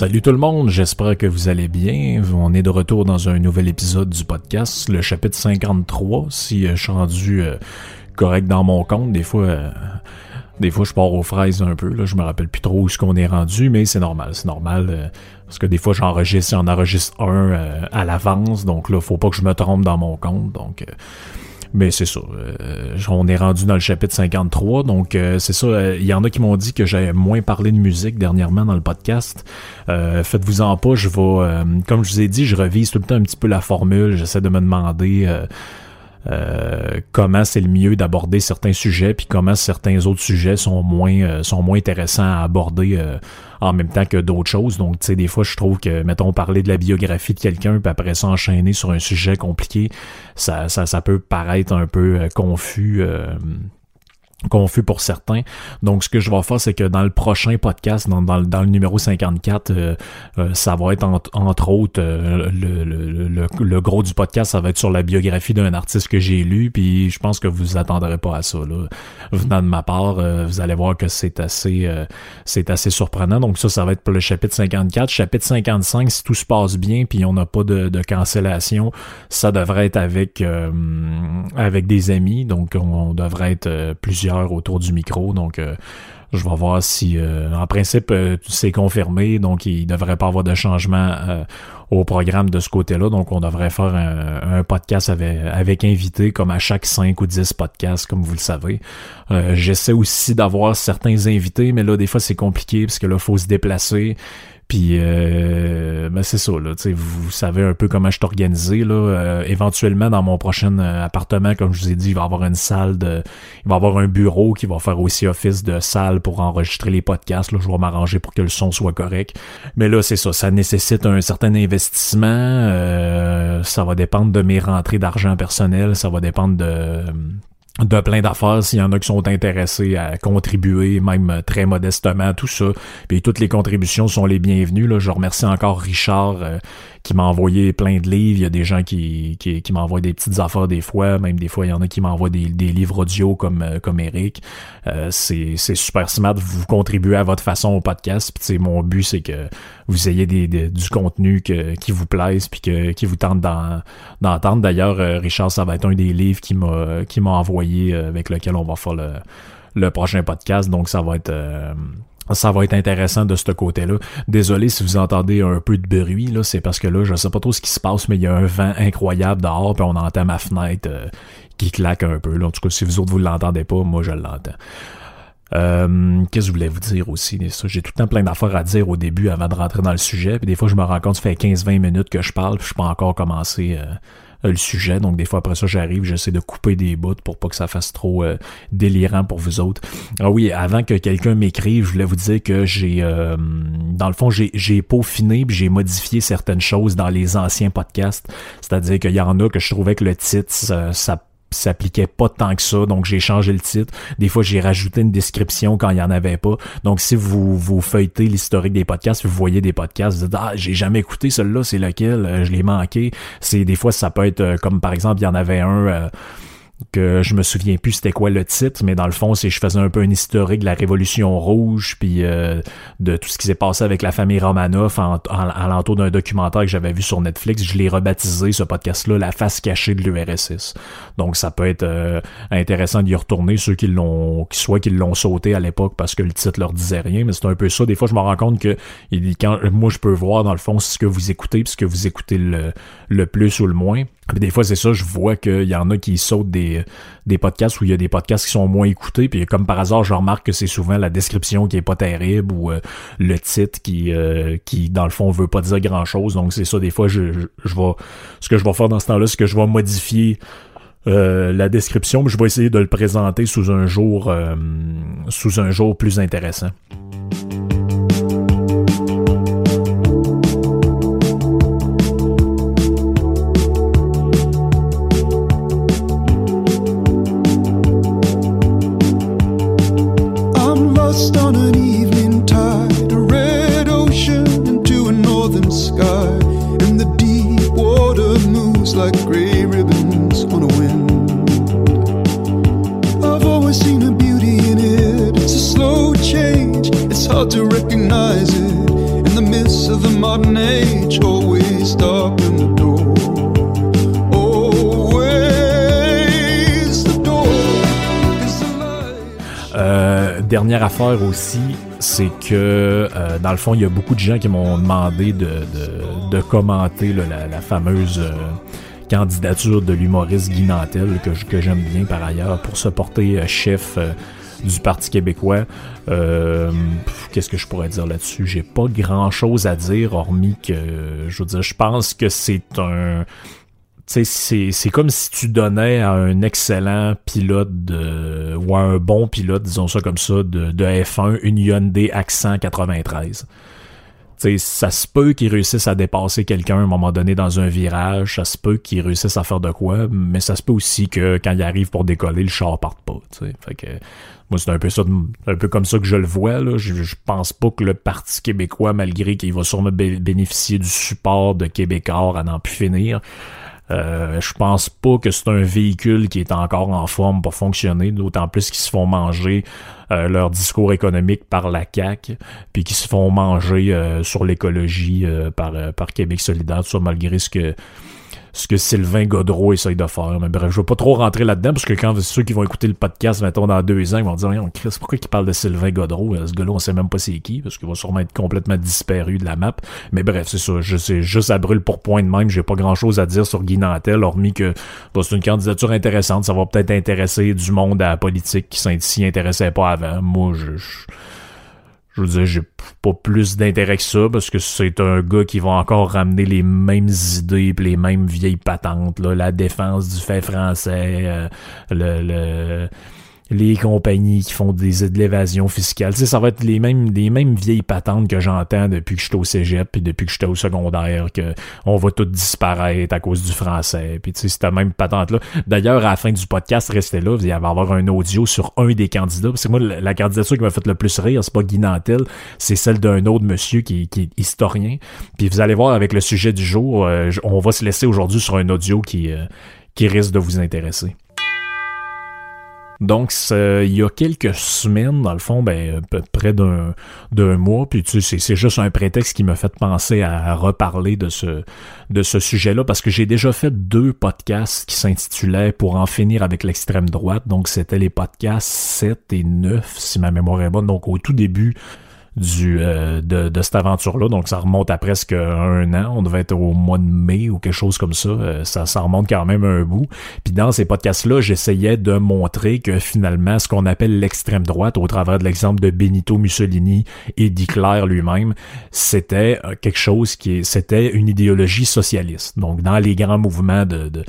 Salut tout le monde, j'espère que vous allez bien. On est de retour dans un nouvel épisode du podcast, le chapitre 53. Si euh, je suis rendu euh, correct dans mon compte, des fois, euh, des fois je pars aux fraises un peu. Là, je me rappelle plus trop où ce qu'on est rendu, mais c'est normal, c'est normal. parce que des fois j'enregistre, on enregistre un à l'avance, donc là faut pas que je me trompe dans mon compte. Donc mais c'est ça. Euh, on est rendu dans le chapitre 53. Donc, euh, c'est ça. Il euh, y en a qui m'ont dit que j'avais moins parlé de musique dernièrement dans le podcast. Faites-vous en pas. Je vais, comme je vous ai dit, je revise tout le temps un petit peu la formule. J'essaie de me demander euh, comment c'est le mieux d'aborder certains sujets, puis comment certains autres sujets sont moins euh, sont moins intéressants à aborder euh, en même temps que d'autres choses. Donc, tu sais, des fois, je trouve que, mettons, parler de la biographie de quelqu'un, puis après ça, enchaîner sur un sujet compliqué, ça, ça peut paraître un peu confus confus pour certains. Donc, ce que je vais faire, c'est que dans le prochain podcast, dans, le numéro 54, euh, euh, ça va être entre autres euh, le, gros du podcast, ça va être sur la biographie d'un artiste que j'ai lu, puis je pense que vous attendrez pas à ça. Là. Venant de ma part, vous allez voir que c'est assez c'est assez surprenant. Donc ça, ça va être pour le chapitre 54. Chapitre 55, si tout se passe bien, puis on n'a pas de, de cancellation, ça devrait être avec avec des amis. Donc on devrait être plusieurs autour du micro. Donc, euh, je vais voir si, euh, en principe, euh, c'est confirmé. Donc, il devrait pas avoir de changement au programme de ce côté-là. Donc, on devrait faire un, podcast avec, avec invité, comme à chaque 5 ou 10 podcasts, comme vous le savez. J'essaie aussi d'avoir certains invités, mais là, des fois, c'est compliqué parce que là, faut se déplacer. Puis euh, ben c'est ça, là, vous savez un peu comment je suis organisé. Là. Euh, éventuellement, dans mon prochain euh, appartement, comme je vous ai dit, il va y avoir une salle de. Il va y avoir un bureau qui va faire aussi office de salle pour enregistrer les podcasts. Là. Je vais m'arranger pour que le son soit correct. Mais là, c'est ça. Ça nécessite un certain investissement. Euh, ça va dépendre de mes rentrées d'argent personnel. Ça va dépendre de de plein d'affaires s'il y en a qui sont intéressés à contribuer, même très modestement, tout ça. Puis toutes les contributions sont les bienvenues. Là. Je remercie encore Richard euh, qui m'a envoyé plein de livres. Il y a des gens qui, qui, qui m'envoient des petites affaires des fois. Même des fois, il y en a qui m'envoient des, des livres audio comme, euh, comme Eric. Euh, c'est, super smart. Vous contribuez à votre façon au podcast. Puis mon but, c'est que vous ayez des, du contenu que, qui vous plaise puis que, qui vous tente d'entendre. D'ailleurs, euh, Richard, ça va être un des livres qui m'a, envoyé avec lequel on va faire le, le prochain podcast. Donc, ça va être ça va être intéressant de ce côté-là. Désolé si vous entendez un peu de bruit, là, c'est parce que là, je sais pas trop ce qui se passe, mais il y a un vent incroyable dehors, puis on entend ma fenêtre euh, qui claque un peu. Là. En tout cas, si vous autres vous l'entendez pas, moi je l'entends. Euh, Qu'est-ce que je voulais vous dire aussi? J'ai tout le temps plein d'affaires à dire au début avant de rentrer dans le sujet. Puis des fois, je me rends compte ça fait 15-20 minutes que je parle, puis je suis pas encore commencé euh, le sujet. Donc des fois après ça, j'arrive, j'essaie de couper des bouts pour pas que ça fasse trop euh, délirant pour vous autres. Ah oui, avant que quelqu'un m'écrive, je voulais vous dire que j'ai, euh, dans le fond, j'ai, peaufiné j'ai modifié certaines choses dans les anciens podcasts. C'est-à-dire qu'il y en a que je trouvais que le titre, ça, ça s'appliquait pas tant que ça, donc j'ai changé le titre. Des fois, j'ai rajouté une description quand il y en avait pas. Donc, si vous vous feuilletez l'historique des podcasts, vous voyez des podcasts, vous dites ah j'ai jamais écouté celui-là, c'est lequel, euh, je l'ai manqué. C'est des fois ça peut être euh, comme par exemple il y en avait un. Euh, que je me souviens plus c'était quoi le titre, mais dans le fond, c'est je faisais un peu un historique de la Révolution rouge, puis euh, de tout ce qui s'est passé avec la famille Romanov en, en, l'entour d'un documentaire que j'avais vu sur Netflix. Je l'ai rebaptisé, ce podcast-là, La face cachée de l'URSS. Donc ça peut être euh, intéressant d'y retourner, ceux qui l'ont, qui soit qu'ils l'ont sauté à l'époque parce que le titre leur disait rien, mais c'est un peu ça. Des fois, je me rends compte que quand, moi, je peux voir, dans le fond, ce que vous écoutez, puis ce que vous écoutez le, le plus ou le moins des fois, c'est ça, je vois qu'il y en a qui sautent des, des podcasts où il y a des podcasts qui sont moins écoutés, puis comme par hasard, je remarque que c'est souvent la description qui est pas terrible ou euh, le titre qui, euh, qui, dans le fond, veut pas dire grand-chose. Donc c'est ça, des fois, je, je, vais... Ce que je vais faire dans ce temps-là, c'est que je vais modifier euh, la description, mais je vais essayer de le présenter sous un jour, sous un jour plus intéressant. Dernière affaire aussi, c'est que euh, dans le fond, il y a beaucoup de gens qui m'ont demandé de, de, de commenter la, la, fameuse euh, candidature de l'humoriste Guy Nantel, que, que j'aime bien par ailleurs, pour se porter euh, chef du Parti québécois. Euh, Qu'est-ce que je pourrais dire là-dessus? J'ai pas grand-chose à dire, hormis que, je veux dire, je pense que c'est un... C'est comme si tu donnais à un excellent pilote ou à un bon pilote, disons ça comme ça, de, de F1 une Hyundai Accent 93 sais, ça se peut qu'ils réussissent à dépasser quelqu'un à un moment donné dans un virage, ça se peut qu'ils réussissent à faire de quoi, mais ça se peut aussi que quand ils arrivent pour décoller, le char parte pas. Fait que moi, c'est un peu ça, comme ça que je le vois. Je pense pas que le Parti québécois, malgré qu'il va sûrement bénéficier du support de Québécois à n'en plus finir, euh, je pense pas que c'est un véhicule qui est encore en forme pour fonctionner, d'autant plus qu'ils se font manger euh, leur discours économique par la CAQ, puis qu'ils se font manger euh, sur l'écologie par, par Québec solidaire, tout ça malgré ce que ce que Sylvain Godreau essaye de faire. Mais bref, je vais pas trop rentrer là-dedans, parce que quand ceux qui vont écouter le podcast, mettons, dans deux ans, ils vont dire, on Chris, pourquoi il parle de Sylvain Godreau? Euh, ce gars-là, on sait même pas c'est qui, parce qu'il va sûrement être complètement disparu de la map. Mais bref, c'est ça. Je sais juste à brûle pour point de même. J'ai pas grand-chose à dire sur Guy Nantel, hormis que c'est une candidature intéressante. Ça va peut-être intéresser du monde à la politique qui s'y intéressait pas avant. Moi, je veux dire, j'ai pas plus d'intérêt que ça parce que c'est un gars qui va encore ramener les mêmes idées les mêmes vieilles patentes, là, la défense du fait français, euh, le, le les compagnies qui font des, de l'évasion fiscale. Tu sais, ça va être les mêmes, les mêmes vieilles patentes que j'entends depuis que j'étais au cégep puis depuis que j'étais au secondaire, que on va tout disparaître à cause du français. Puis tu sais, cette même patente-là. D'ailleurs, à la fin du podcast, restez là, il va y avoir un audio sur un des candidats. C'est moi, la, candidature qui m'a fait le plus rire, c'est pas Guy Nantel, c'est celle d'un autre monsieur qui, qui, est historien. Puis vous allez voir avec le sujet du jour, euh, on va se laisser aujourd'hui sur un audio qui, euh, qui risque de vous intéresser. Donc, il y a quelques semaines, dans le fond, ben, près d'un, d'un mois, puis tu sais, c'est juste un prétexte qui m'a fait penser à, reparler de ce, de ce sujet-là, parce que j'ai déjà fait deux podcasts qui s'intitulaient Pour en finir avec l'extrême droite. Donc, c'était les podcasts 7 et 9, si ma mémoire est bonne. Donc, au tout début euh, de, de, cette aventure-là. Donc ça remonte à presque un an. On devait être au mois de mai ou quelque chose comme ça. Euh, ça, ça remonte quand même un bout. Puis dans ces podcasts-là, j'essayais de montrer que finalement, ce qu'on appelle l'extrême droite, au travers de l'exemple de Benito Mussolini et d'Hitler lui-même, c'était euh, quelque chose qui c'était une idéologie socialiste. Donc dans les grands mouvements de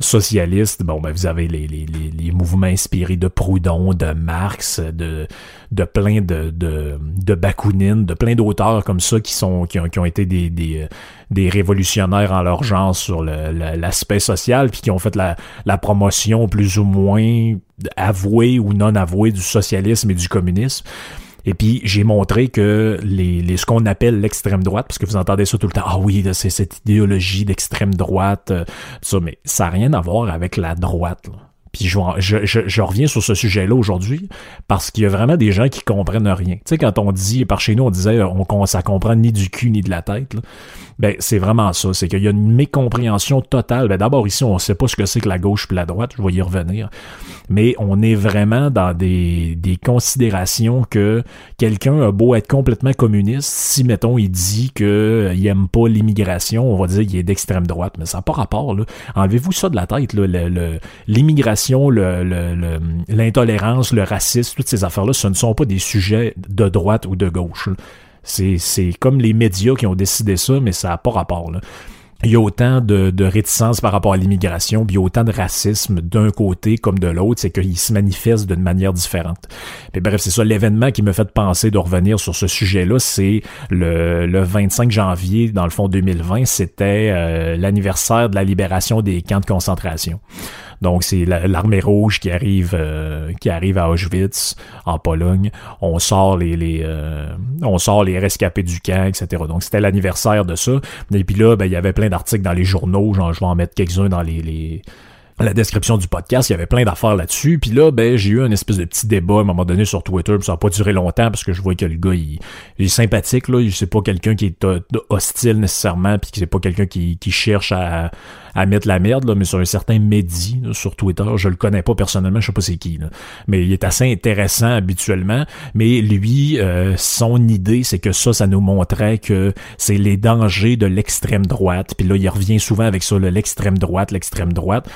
socialiste, bon, ben, vous avez les, les, les, mouvements inspirés de Proudhon, de Marx, de, de plein de, de, de Bakounine, de plein d'auteurs comme ça qui sont, qui ont, qui ont été des, des, des révolutionnaires en leur genre sur l'aspect social, puis qui ont fait la, la promotion plus ou moins avouée ou non avouée du socialisme et du communisme. Et puis j'ai montré que les, les ce qu'on appelle l'extrême droite, parce que vous entendez ça tout le temps, ah oui, c'est cette idéologie d'extrême droite, euh, ça, mais ça n'a rien à voir avec la droite. Là. Puis je, je, je, reviens sur ce sujet-là aujourd'hui parce qu'il y a vraiment des gens qui comprennent rien. Tu sais, quand on dit, par chez nous, on disait on, ça comprend ni du cul ni de la tête. Ben, c'est vraiment ça. C'est qu'il y a une mécompréhension totale. Ben, d'abord, ici, on sait pas ce que c'est que la gauche puis la droite. Je vais y revenir. Mais on est vraiment dans des, des considérations que quelqu'un a beau être complètement communiste, si, mettons, il dit qu'il euh, aime pas l'immigration, on va dire qu'il est d'extrême droite. Mais ça n'a pas rapport, là. Enlevez-vous ça de la tête, là. L'immigration, l'intolérance, le, le, racisme, toutes ces affaires-là, ce ne sont pas des sujets de droite ou de gauche. C'est comme les médias qui ont décidé ça, mais ça n'a pas rapport. Là. Il y a autant de, de réticence par rapport à l'immigration, il y a autant de racisme d'un côté comme de l'autre, c'est qu'il se manifeste d'une manière différente. Mais bref, c'est ça, l'événement qui me fait penser de revenir sur ce sujet-là, c'est le, le 25 janvier, dans le fond 2020, c'était euh, l'anniversaire de la libération des camps de concentration. Donc c'est l'armée rouge qui arrive euh, qui arrive à Auschwitz en Pologne. On sort les, euh, on sort les rescapés du camp, etc. Donc c'était l'anniversaire de ça. Et puis là, ben, il y avait plein d'articles dans les journaux. Genre, je vais en mettre quelques-uns dans les, les la description du podcast, il y avait plein d'affaires là-dessus. Puis là, ben, j'ai eu un espèce de petit débat à un moment donné sur Twitter. Puis ça n'a pas duré longtemps parce que je vois que le gars, il, est sympathique. Là, c'est pas quelqu'un qui est hostile nécessairement, puis c'est pas quelqu'un qui, cherche à, à mettre la merde. Là, mais sur un certain Mehdi sur Twitter, je le connais pas personnellement, je sais pas c'est qui. Là. Mais il est assez intéressant habituellement. Mais lui, euh, son idée, c'est que ça, ça nous montrait que c'est les dangers de l'extrême droite. Puis là, il revient souvent avec ça, l'extrême droite, l'extrême droite.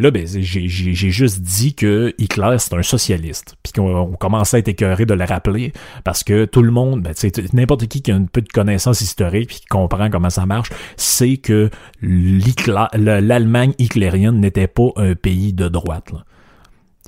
Là, ben, j'ai juste dit que Hitler, c'est un socialiste. Puis qu'on commençait à être écœuré de le rappeler parce que tout le monde, ben, n'importe qui qui a un peu de connaissance historique qui comprend comment ça marche, sait que l'Allemagne hitlérienne n'était pas un pays de droite.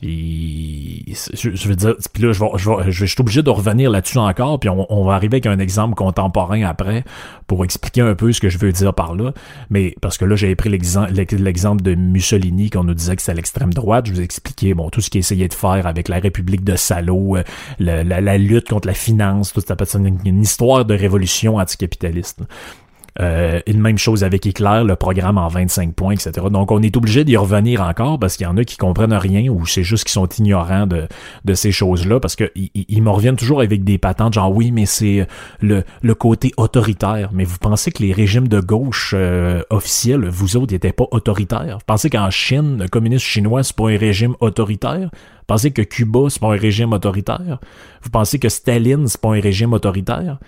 Je, veux dire, puis là, je vais, je, vais, je suis obligé de revenir là-dessus encore, puis on, va arriver avec un exemple contemporain après pour expliquer un peu ce que je veux dire par là. Mais parce que là, j'avais pris l'exemple de Mussolini qu'on nous disait que c'était l'extrême droite. Je vous ai expliqué bon tout ce qu'il essayait de faire avec la République de Salo, euh, la, la, lutte contre la finance, tout ça, une, une histoire de révolution anticapitaliste. Euh, une même chose avec Hitler, le programme en 25 points, etc. Donc on est obligé d'y revenir encore parce qu'il y en a qui comprennent rien ou c'est juste qu'ils sont ignorants de, de ces choses-là parce que ils, me reviennent toujours avec des patentes genre oui mais c'est le, le côté autoritaire. Mais vous pensez que les régimes de gauche euh, officiels, vous autres, n'étaient pas autoritaires? Vous pensez qu'en Chine, le communisme chinois, c'est pas un régime autoritaire? Vous pensez que Cuba, c'est pas un régime autoritaire? Vous pensez que Staline, c'est pas un régime autoritaire?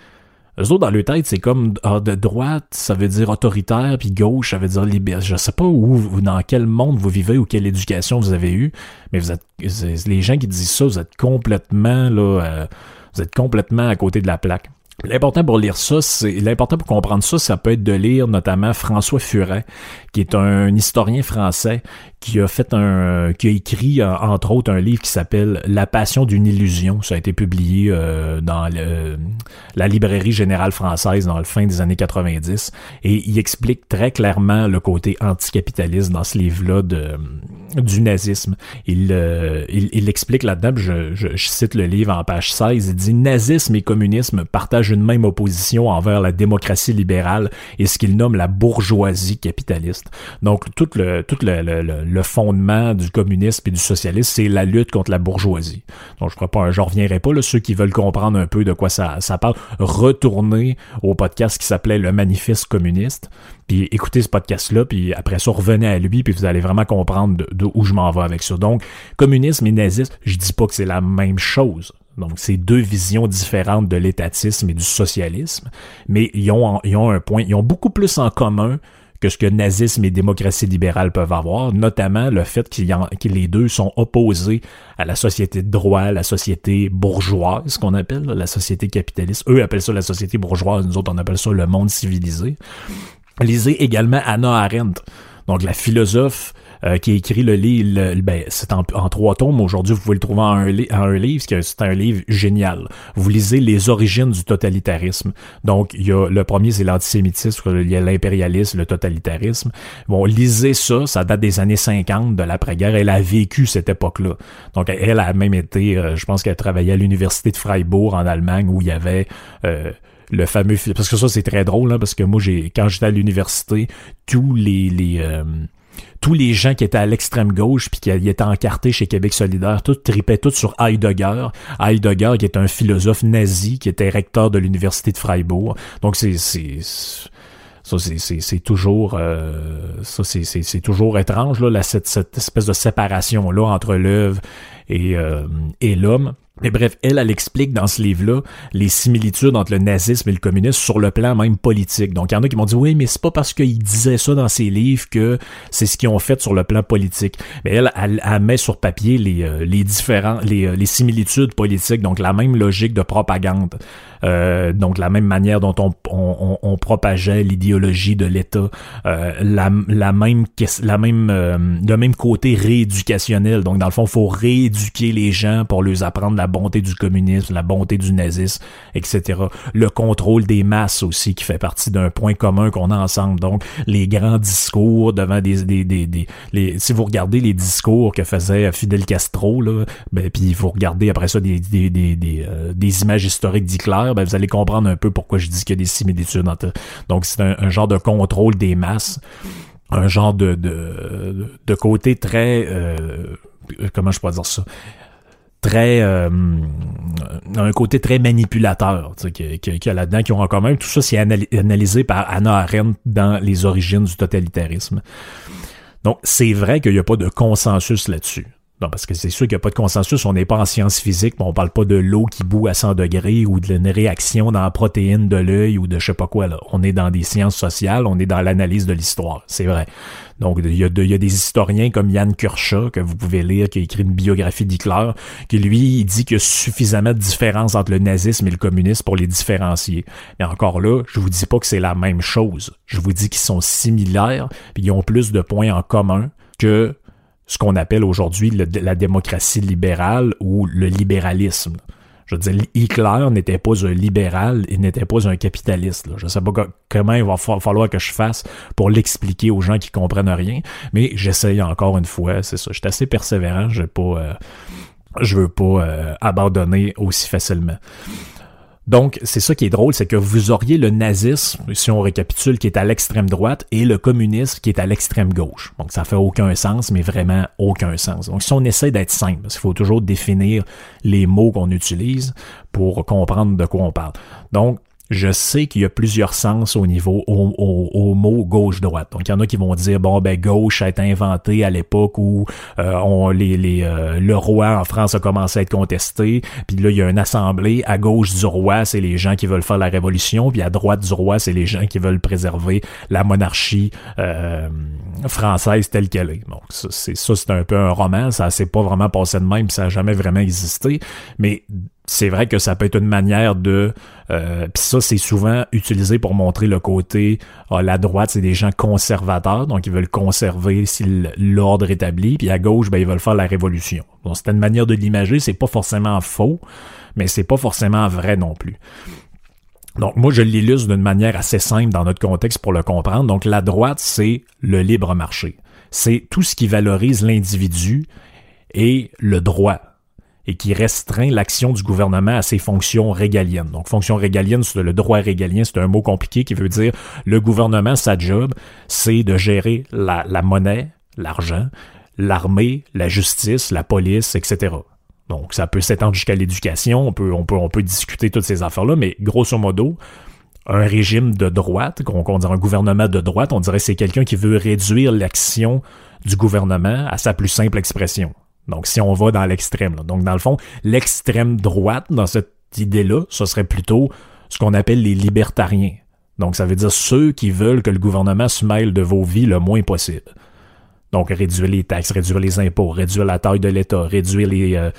Eux autres, dans leur tête, c'est comme ah, de droite, ça veut dire autoritaire, puis gauche, ça veut dire libéral. Je sais pas où, dans quel monde vous vivez ou quelle éducation vous avez eue, mais vous êtes, les gens qui disent ça, vous êtes complètement là, euh, vous êtes complètement à côté de la plaque. L'important pour lire ça, c'est l'important pour comprendre ça, ça peut être de lire notamment François Furet, qui est un historien français qui a fait un qui a écrit euh, entre autres un livre qui s'appelle La passion d'une illusion. Ça a été publié euh, dans la librairie générale française dans le fin des années 90 et il explique très clairement le côté anticapitaliste dans ce livre-là de du nazisme. Il, euh, il, explique là-dedans, je, je, cite le livre en page 16, il dit nazisme et communisme partagent une même opposition envers la démocratie libérale et ce qu'il nomme la bourgeoisie capitaliste. Donc tout le tout le, le, le fondement du communisme et du socialisme, c'est la lutte contre la bourgeoisie. Donc je crois pas, je reviendrai pas là ceux qui veulent comprendre un peu de quoi ça ça parle, retourner au podcast qui s'appelait le manifeste communiste puis écoutez ce podcast-là, puis après ça, revenez à lui, puis vous allez vraiment comprendre de, où je m'en vais avec ça. Donc, communisme et nazisme, je dis pas que c'est la même chose. Donc, c'est deux visions différentes de l'étatisme et du socialisme, mais ils ont, ils ont un point, ils ont beaucoup plus en commun que ce que nazisme et démocratie libérale peuvent avoir, notamment le fait que les deux sont opposés à la société de droit, la société bourgeoise, qu'on appelle, la société capitaliste. Eux appellent ça la société bourgeoise, nous autres on appelle ça le monde civilisé. Lisez également Anna Arendt, donc la philosophe euh, qui écrit le livre, ben, c'est en, trois tomes. Aujourd'hui, vous pouvez le trouver en un, un livre, c'est un livre génial. Vous lisez les origines du totalitarisme. Donc, il y a le premier, c'est l'antisémitisme, il y a l'impérialisme, le totalitarisme. Bon, lisez ça, ça date des années 50 de l'après-guerre. Elle a vécu cette époque-là. Donc, elle a même été, euh, je pense qu'elle travaillait à l'université de Freiburg en Allemagne où il y avait euh, le fameux parce que ça c'est très drôle hein, parce que moi j'ai quand j'étais à l'université tous les les euh, tous les gens qui étaient à l'extrême gauche puis qui étaient encartés chez Québec solidaire, tout tripaient tout sur Heidegger. Heidegger qui est un philosophe nazi qui était recteur de l'université de Freiburg. Donc c'est ça c'est toujours euh, ça c'est toujours étrange là cette, cette espèce de séparation là entre l'œuvre et euh, et l'homme mais bref, elle, elle explique dans ce livre-là les similitudes entre le nazisme et le communisme sur le plan même politique. Donc, il y en a qui m'ont dit, oui, mais c'est pas parce qu'il disait ça dans ses livres que c'est ce qu'ils ont fait sur le plan politique. Mais elle, elle, met sur papier les, euh, les différents, les, euh, les similitudes politiques, donc la même logique de propagande. Euh, donc la même manière dont on, on, on propageait l'idéologie de l'État, euh, la, la, même la même euh, le même côté rééducationnel. Donc dans le fond, faut rééduquer les gens pour leur apprendre la bonté du communisme, la bonté du nazisme, etc. Le contrôle des masses aussi qui fait partie d'un point commun qu'on a ensemble. Donc les grands discours devant des, des, des, des les, si vous regardez les discours que faisait Fidel Castro là, ben puis vous regardez après ça des des des, des, des images historiques d'Hitler ben, vous allez comprendre un peu pourquoi je dis qu'il y a des similitudes. Donc, c'est un, genre de contrôle des masses. un genre de, de, de côté très... Euh, comment je pourrais dire ça? Très euh, un côté très manipulateur qu'il y a là-dedans qui ont en commun. Tout ça, c'est analysé par Anna Arendt dans Les origines du totalitarisme. Donc, c'est vrai qu'il n'y a pas de consensus là-dessus. Parce que c'est sûr qu'il n'y a pas de consensus. On n'est pas en sciences physiques, mais on parle pas de l'eau qui bout à 100 degrés ou d'une réaction dans la protéine de l'œil ou de je sais pas quoi. Là. On est dans des sciences sociales, on est dans l'analyse de l'histoire. C'est vrai. Donc, il y, a des historiens comme Yann Kershaw, que vous pouvez lire, qui a écrit une biographie d'Hitler, qui lui, il dit qu'il y a suffisamment de différence entre le nazisme et le communisme pour les différencier. Mais encore là, je vous dis pas que c'est la même chose. Je vous dis qu'ils sont similaires, puis ils ont plus de points en commun que ce qu'on appelle aujourd'hui la démocratie libérale ou le libéralisme. Je veux dire, Hitler n'était pas un libéral, il n'était pas un capitaliste. Je ne sais pas comment il va falloir que je fasse pour l'expliquer aux gens qui comprennent rien, mais j'essaye encore une fois, c'est ça. Je suis assez persévérant, je ne pas, euh, veux pas euh, abandonner aussi facilement. Donc, c'est ça qui est drôle, c'est que vous auriez le nazisme, si on récapitule, qui est à l'extrême droite, et le communisme qui est à l'extrême gauche. Donc, ça fait aucun sens, mais vraiment aucun sens. Donc, si on essaie d'être simple, parce qu'il faut toujours définir les mots qu'on utilise pour comprendre de quoi on parle. Donc, je sais qu'il y a plusieurs sens au niveau au, mot gauche-droite. Donc il y en a qui vont dire bon ben gauche a été inventé à l'époque où euh, on, les, les euh, le roi en France a commencé à être contesté, puis là il y a une assemblée à gauche du roi, c'est les gens qui veulent faire la révolution, puis à droite du roi, c'est les gens qui veulent préserver la monarchie euh, française telle qu'elle est. Donc c'est ça c'est un peu un roman, ça s'est pas vraiment passé de même, ça a jamais vraiment existé, mais c'est vrai que ça peut être une manière de euh, puis ça c'est souvent utilisé pour montrer le côté ah, la droite c'est des gens conservateurs donc ils veulent conserver l'ordre établi puis à gauche ben ils veulent faire la révolution. Donc c'est une manière de l'imager c'est pas forcément faux mais c'est pas forcément vrai non plus. Donc moi je l'illustre d'une manière assez simple dans notre contexte pour le comprendre. Donc la droite c'est le libre marché. C'est tout ce qui valorise l'individu et le droit et qui restreint l'action du gouvernement à ses fonctions régaliennes. Donc, fonction régalienne, c'est le droit régalien, c'est un mot compliqué qui veut dire le gouvernement, sa job, c'est de gérer la, la monnaie, l'argent, l'armée, la justice, la police, etc. Donc, ça peut s'étendre jusqu'à l'éducation, on peut, on, peut, on peut discuter toutes ces affaires-là, mais grosso modo, un régime de droite, qu'on qu dirait un gouvernement de droite, on dirait c'est quelqu'un qui veut réduire l'action du gouvernement à sa plus simple expression. Donc, si on va dans l'extrême. Donc, dans le fond, l'extrême droite, dans cette idée-là, ce serait plutôt ce qu'on appelle les libertariens. Donc, ça veut dire ceux qui veulent que le gouvernement se mêle de vos vies le moins possible. Donc, réduire les taxes, réduire les impôts, réduire la taille de l'État, réduire les...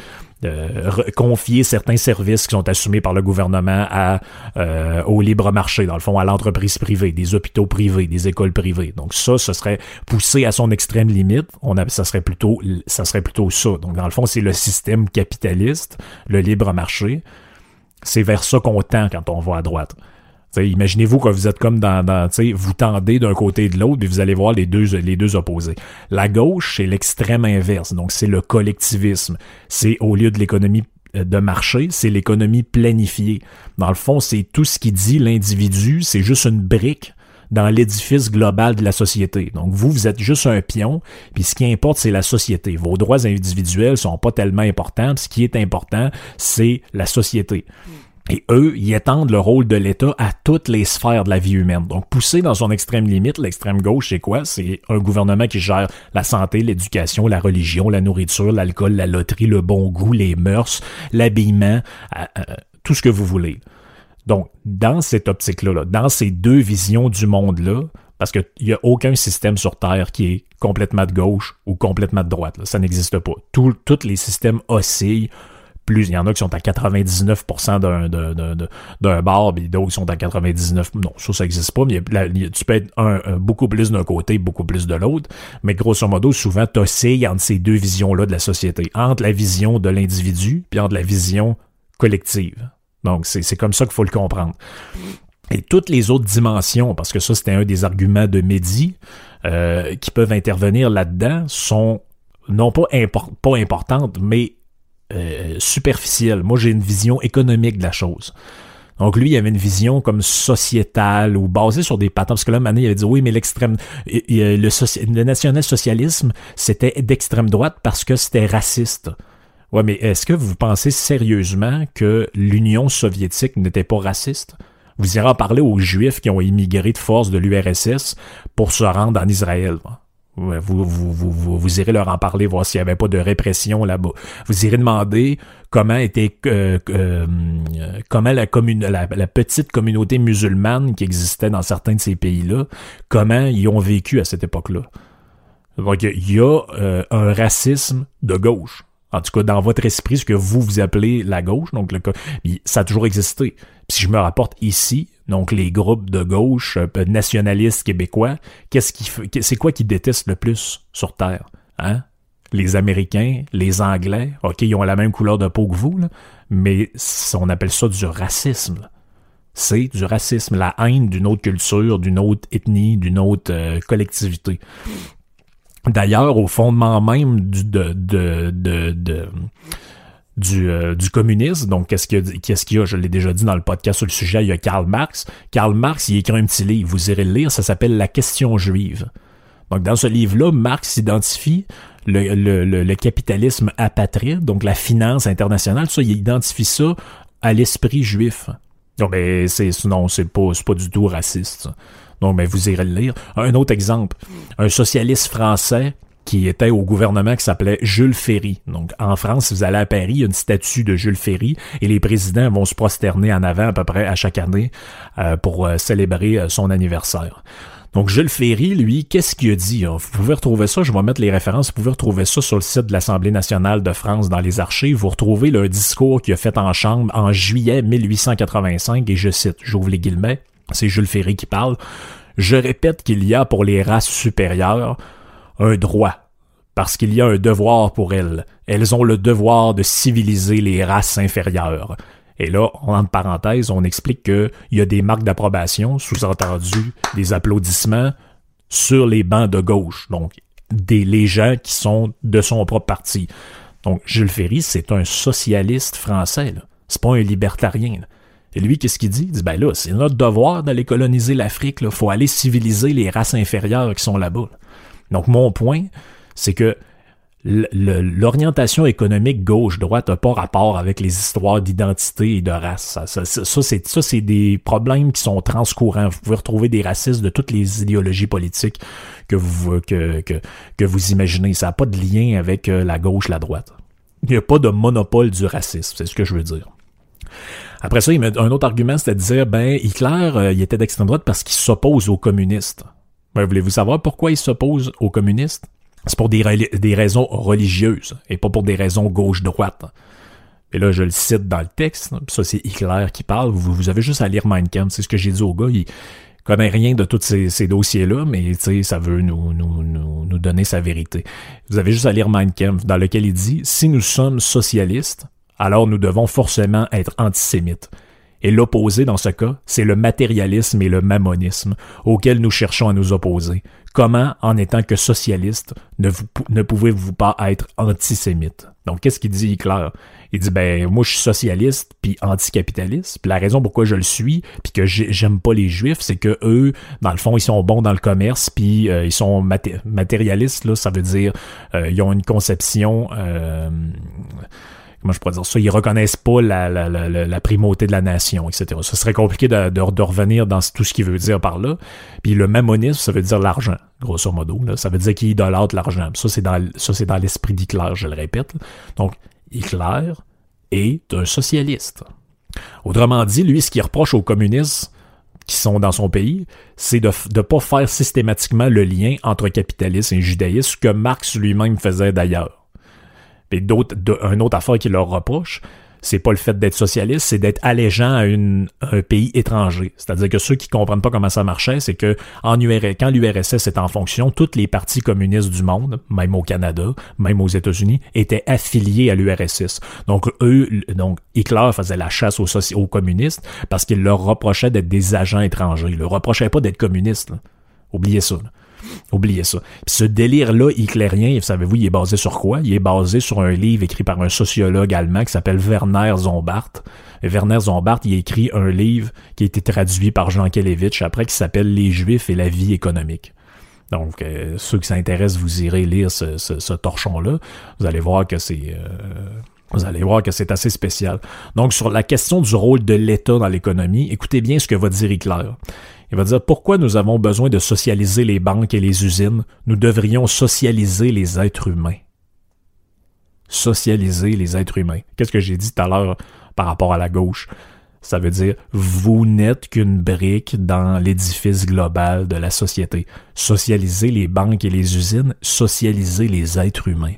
Euh, confier certains services qui sont assumés par le gouvernement à, euh, au libre marché, dans le fond, à l'entreprise privée, des hôpitaux privés, des écoles privées. Donc ça, ce serait poussé à son extrême limite. On ça serait plutôt, ça serait plutôt ça. Donc dans le fond, c'est le système capitaliste, le libre marché. C'est vers ça qu'on tend quand on va à droite. Imaginez-vous que vous êtes comme dans, dans vous tendez d'un côté et de l'autre, puis vous allez voir les deux, opposés. La gauche, c'est l'extrême inverse, donc c'est le collectivisme. C'est au lieu de l'économie euh, de marché, c'est l'économie planifiée. Dans le fond, c'est tout ce qui dit l'individu, c'est juste une brique dans l'édifice global de la société. Donc vous, vous êtes juste un pion, puis ce qui importe, c'est la société. Vos droits individuels sont pas tellement importants, ce qui est important, c'est la société. Et eux, ils étendent le rôle de l'État à toutes les sphères de la vie humaine. Donc, poussé dans son extrême limite, l'extrême gauche, c'est quoi? C'est un gouvernement qui gère la santé, l'éducation, la religion, la nourriture, l'alcool, la loterie, le bon goût, les mœurs, l'habillement, euh, euh, tout ce que vous voulez. Donc, dans cette optique-là, dans ces deux visions du monde-là, parce qu'il n'y a aucun système sur Terre qui est complètement de gauche ou complètement de droite. Ça n'existe pas. Tous les systèmes oscillent plus. Il y en a qui sont à 99% d'un, d'un, d'un, bar, puis d'autres qui sont à 99%. Non, ça, ça n'existe pas, mais tu peux être un, beaucoup plus d'un côté, beaucoup plus de l'autre. Mais grosso modo, souvent, tu oscilles entre ces deux visions-là de la société. Entre la vision de l'individu, puis entre la vision collective. Donc, c'est, c'est comme ça qu'il faut le comprendre. Et toutes les autres dimensions, parce que ça, c'était un des arguments de Mehdi, euh, qui peuvent intervenir là-dedans, sont non pas, pas importantes, mais euh, superficielle. Moi, j'ai une vision économique de la chose. Donc lui, il avait une vision comme sociétale ou basée sur des patents. Parce que là, Mané, il avait dit oui, mais l'extrême, le, le national-socialisme, c'était d'extrême droite parce que c'était raciste. Ouais, mais est-ce que vous pensez sérieusement que l'Union soviétique n'était pas raciste? Vous irez en parler aux Juifs qui ont immigré de force de l'URSS pour se rendre en Israël. Vous, vous, vous, vous, irez leur en parler, voir s'il n'y avait pas de répression là-bas. Vous irez demander comment était euh, euh, comment la, petite communauté musulmane qui existait dans certains de ces pays-là, comment ils ont vécu à cette époque-là. Donc il y a euh, un racisme de gauche. En tout cas, dans votre esprit, ce que vous vous appelez la gauche, donc le, ça a toujours existé. Si je me rapporte ici, donc les groupes de gauche euh, nationalistes québécois, qu'est-ce qui c'est quoi qui détestent le plus sur Terre? Hein? Les Américains, les Anglais, ok, ils ont la même couleur de peau que vous, mais on appelle ça du racisme. C'est du racisme, la haine d'une autre culture, d'une autre ethnie, d'une autre euh, collectivité. D'ailleurs, au fondement même du, euh, communisme. Donc, qu'est-ce qu'il y, a? Je l'ai déjà dit dans le podcast sur le sujet, il y a Karl Marx. Karl Marx, il écrit un petit livre, vous irez le lire, ça s'appelle La question juive. Donc, dans ce livre-là, Marx identifie le, le, le, capitalisme apatride, donc la finance internationale, ça, il identifie ça à l'esprit juif. Donc, ben, c'est, non, c'est pas, c'est pas du tout raciste. Donc, ben, vous irez le lire. Un autre exemple, un socialiste français qui était au gouvernement qui s'appelait Jules Ferry. Donc en France, si vous allez à Paris, il y a une statue de Jules Ferry et les présidents vont se prosterner en avant à peu près à chaque année euh, pour euh, célébrer euh, son anniversaire. Donc Jules Ferry, lui, qu'est-ce qu'il a dit? Vous pouvez retrouver ça, je vais mettre les références, vous pouvez retrouver ça sur le site de l'Assemblée nationale de France dans les archives. Vous retrouvez le discours qu'il a fait en chambre en juillet 1885 et je cite, j'ouvre les guillemets, c'est Jules Ferry qui parle. Je répète qu'il y a pour les races supérieures un droit, parce qu'il y a un devoir pour elles. Elles ont le devoir de civiliser les races inférieures. Et là, entre parenthèses, on explique qu'il y a des marques d'approbation, sous-entendu des applaudissements, sur les bancs de gauche. Donc, des, les gens qui sont de son propre parti. Donc, Jules Ferry, c'est un socialiste français. C'est pas un libertarien. Et lui, qu'est-ce qu'il dit? Il dit, ben là, c'est notre devoir d'aller coloniser l'Afrique. Il faut aller civiliser les races inférieures qui sont là-bas. Donc, mon point, c'est que l'orientation économique gauche-droite n'a pas rapport avec les histoires d'identité et de race. Ça, ça, c'est des problèmes qui sont transcourants. Vous pouvez retrouver des racistes de toutes les idéologies politiques que vous, que, vous imaginez. Ça n'a pas de lien avec euh, la gauche, la droite. Il n'y a pas de monopole du racisme, c'est ce que je veux dire. Après ça, il met un autre argument, c'était de dire, ben, Hitler, euh, il était d'extrême droite parce qu'il s'oppose aux communistes. Ben, voulez-vous savoir pourquoi il s'oppose aux communistes? C'est pour des, raisons religieuses et pas pour des raisons gauche-droite. Et là, je le cite dans le texte. Ça, c'est Hitler qui parle. Vous, vous, avez juste à lire Mein Kampf. C'est ce que j'ai dit au gars. Il connaît rien de tous ces, ces dossiers-là, mais ça veut nous, nous, nous, nous donner sa vérité. Vous avez juste à lire Mein Kampf, dans lequel il dit Si nous sommes socialistes, alors nous devons forcément être antisémites. Et l'opposé dans ce cas, c'est le matérialisme et le mammonisme, auxquels nous cherchons à nous opposer. Comment, en étant que socialiste, ne, ne pouvez-vous pas être antisémite? Donc, qu'est-ce qu'il dit Hitler? Il dit, ben, moi, je suis socialiste, puis anticapitaliste, puis la raison pourquoi je le suis, puis que j'aime pas les juifs, c'est que eux, dans le fond, ils sont bons dans le commerce, puis euh, ils sont matérialistes, là, ça veut dire, euh, ils ont une conception... Euh, comment je pourrais dire ça, ils reconnaissent pas la, la, la, la primauté de la nation, etc. Ce serait compliqué de, de, de revenir dans tout ce qu'il veut dire par là. Puis le mammonisme, ça veut dire l'argent, grosso modo. Là. Ça veut dire qu'il idolâtre l'argent. Ça, c'est dans, dans l'esprit d'Hitler, je le répète. Donc, Hitler est un socialiste. Autrement dit, lui, ce qu'il reproche aux communistes qui sont dans son pays, c'est de ne pas faire systématiquement le lien entre capitalisme et judaïsme, que Marx lui-même faisait d'ailleurs. Et d'autres, un autre affaire qui leur reproche, c'est pas le fait d'être socialiste, c'est d'être allégeant à, un pays étranger. C'est-à-dire que ceux qui comprennent pas comment ça marchait, c'est que en quand l'URSS était en fonction, toutes les partis communistes du monde, même au Canada, même aux États-Unis, étaient affiliés à l'URSS. Donc eux, donc Hitler faisait la chasse aux, communistes parce qu'il leur reprochait d'être des agents étrangers. Il leur reprochait pas d'être communistes. Oubliez ça. Oubliez ça. Ce délire-là hitlérien, savez-vous, il est basé sur quoi? Il est basé sur un livre écrit par un sociologue allemand qui s'appelle Werner Zombart. Werner Zombart, il écrit un livre qui a été traduit par Jean Kelevitch après qui s'appelle Les Juifs et la vie économique. Donc, euh, ceux qui s'intéressent, vous irez lire ce, ce, torchon-là. Vous allez voir que c'est... Euh, vous allez voir que c'est assez spécial. Donc, sur la question du rôle de l'État dans l'économie, écoutez bien ce que va dire Hitler. Il va dire pourquoi nous avons besoin de socialiser les banques et les usines? Nous devrions socialiser les êtres humains. Socialiser les êtres humains. Qu'est-ce que j'ai dit tout à l'heure par rapport à la gauche? Ça veut dire vous n'êtes qu'une brique dans l'édifice global de la société. Socialiser les banques et les usines, socialiser les êtres humains.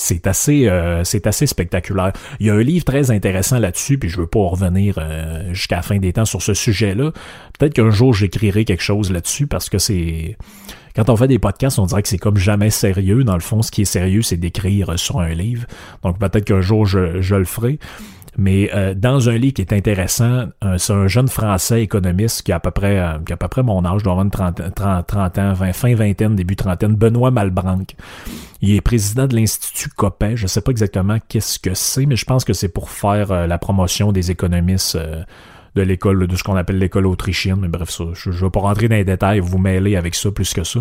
C'est assez, euh, c'est assez spectaculaire. Il y a un livre très intéressant là-dessus, puis je veux pas revenir euh, jusqu'à la fin des temps sur ce sujet-là. Peut-être qu'un jour j'écrirai quelque chose là-dessus parce que c'est quand on fait des podcasts, on dirait que c'est comme jamais sérieux. Dans le fond, ce qui est sérieux, c'est d'écrire sur un livre. Donc peut-être qu'un jour je, je le ferai. Mais euh, dans un livre qui est intéressant, euh, c'est un jeune Français économiste qui a à peu près, euh, qui a à peu près mon âge, doit avoir une 30, 30, ans, fin vingtaine, début trentaine, Benoît Malbranck. Il est président de l'Institut Copin. Je ne sais pas exactement qu'est-ce que c'est, mais je pense que c'est pour faire la promotion des économistes de l'école, de ce qu'on appelle l'école autrichienne. Mais bref, ça, je ne vais pas rentrer dans les détails, vous mêler avec ça plus que ça.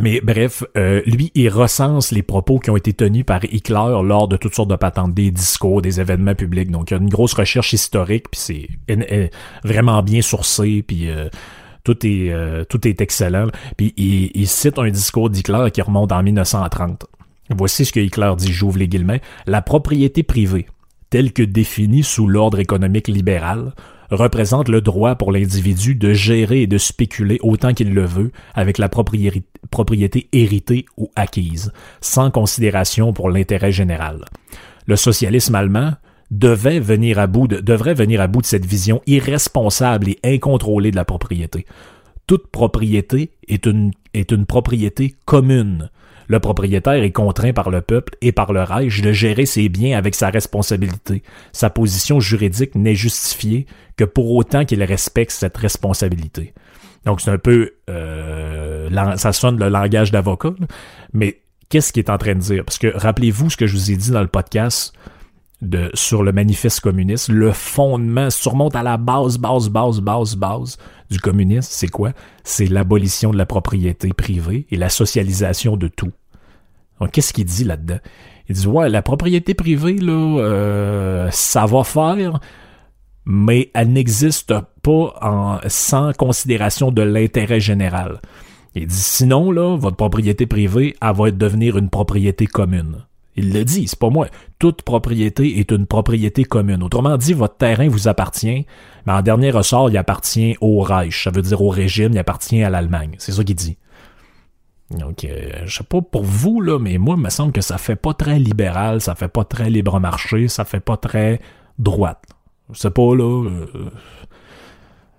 Mais bref, euh, lui, il recense les propos qui ont été tenus par Hitler lors de toutes sortes de patentes, des discours, des événements publics. Donc, il y a une grosse recherche historique, puis c'est vraiment bien sourcé, puis euh, tout est euh, tout est excellent. Puis il, il cite un discours d'Hitler qui remonte en 1930. Voici ce que Hitler dit, j'ouvre les guillemets. La propriété privée, telle que définie sous l'ordre économique libéral, représente le droit pour l'individu de gérer et de spéculer autant qu'il le veut avec la propriété héritée ou acquise, sans considération pour l'intérêt général. Le socialisme allemand devait venir à bout de, devrait venir à bout de cette vision irresponsable et incontrôlée de la propriété. Toute propriété est une, est une propriété commune, le propriétaire est contraint par le peuple et par le Reich de gérer ses biens avec sa responsabilité. Sa position juridique n'est justifiée que pour autant qu'il respecte cette responsabilité. Donc c'est un peu... Euh, ça sonne le langage d'avocat, mais qu'est-ce qu'il est en train de dire? Parce que rappelez-vous ce que je vous ai dit dans le podcast de, sur le manifeste communiste, le fondement surmonte à la base, base, base, base, base du communisme, c'est quoi? C'est l'abolition de la propriété privée et la socialisation de tout. Donc, qu'est-ce qu'il dit là-dedans? Il dit, ouais, la propriété privée, là, euh, ça va faire, mais elle n'existe pas en, sans considération de l'intérêt général. Il dit, sinon, là, votre propriété privée, elle va devenir une propriété commune. Il le dit, c'est pas moi. Toute propriété est une propriété commune. Autrement dit, votre terrain vous appartient, mais en dernier ressort, il appartient au Reich. Ça veut dire au régime, il appartient à l'Allemagne. C'est ça qu'il dit. Donc, euh, je sais pas pour vous, là, mais moi, il me semble que ça fait pas très libéral, ça fait pas très libre marché, ça fait pas très droite. Je sais pas, là. Euh,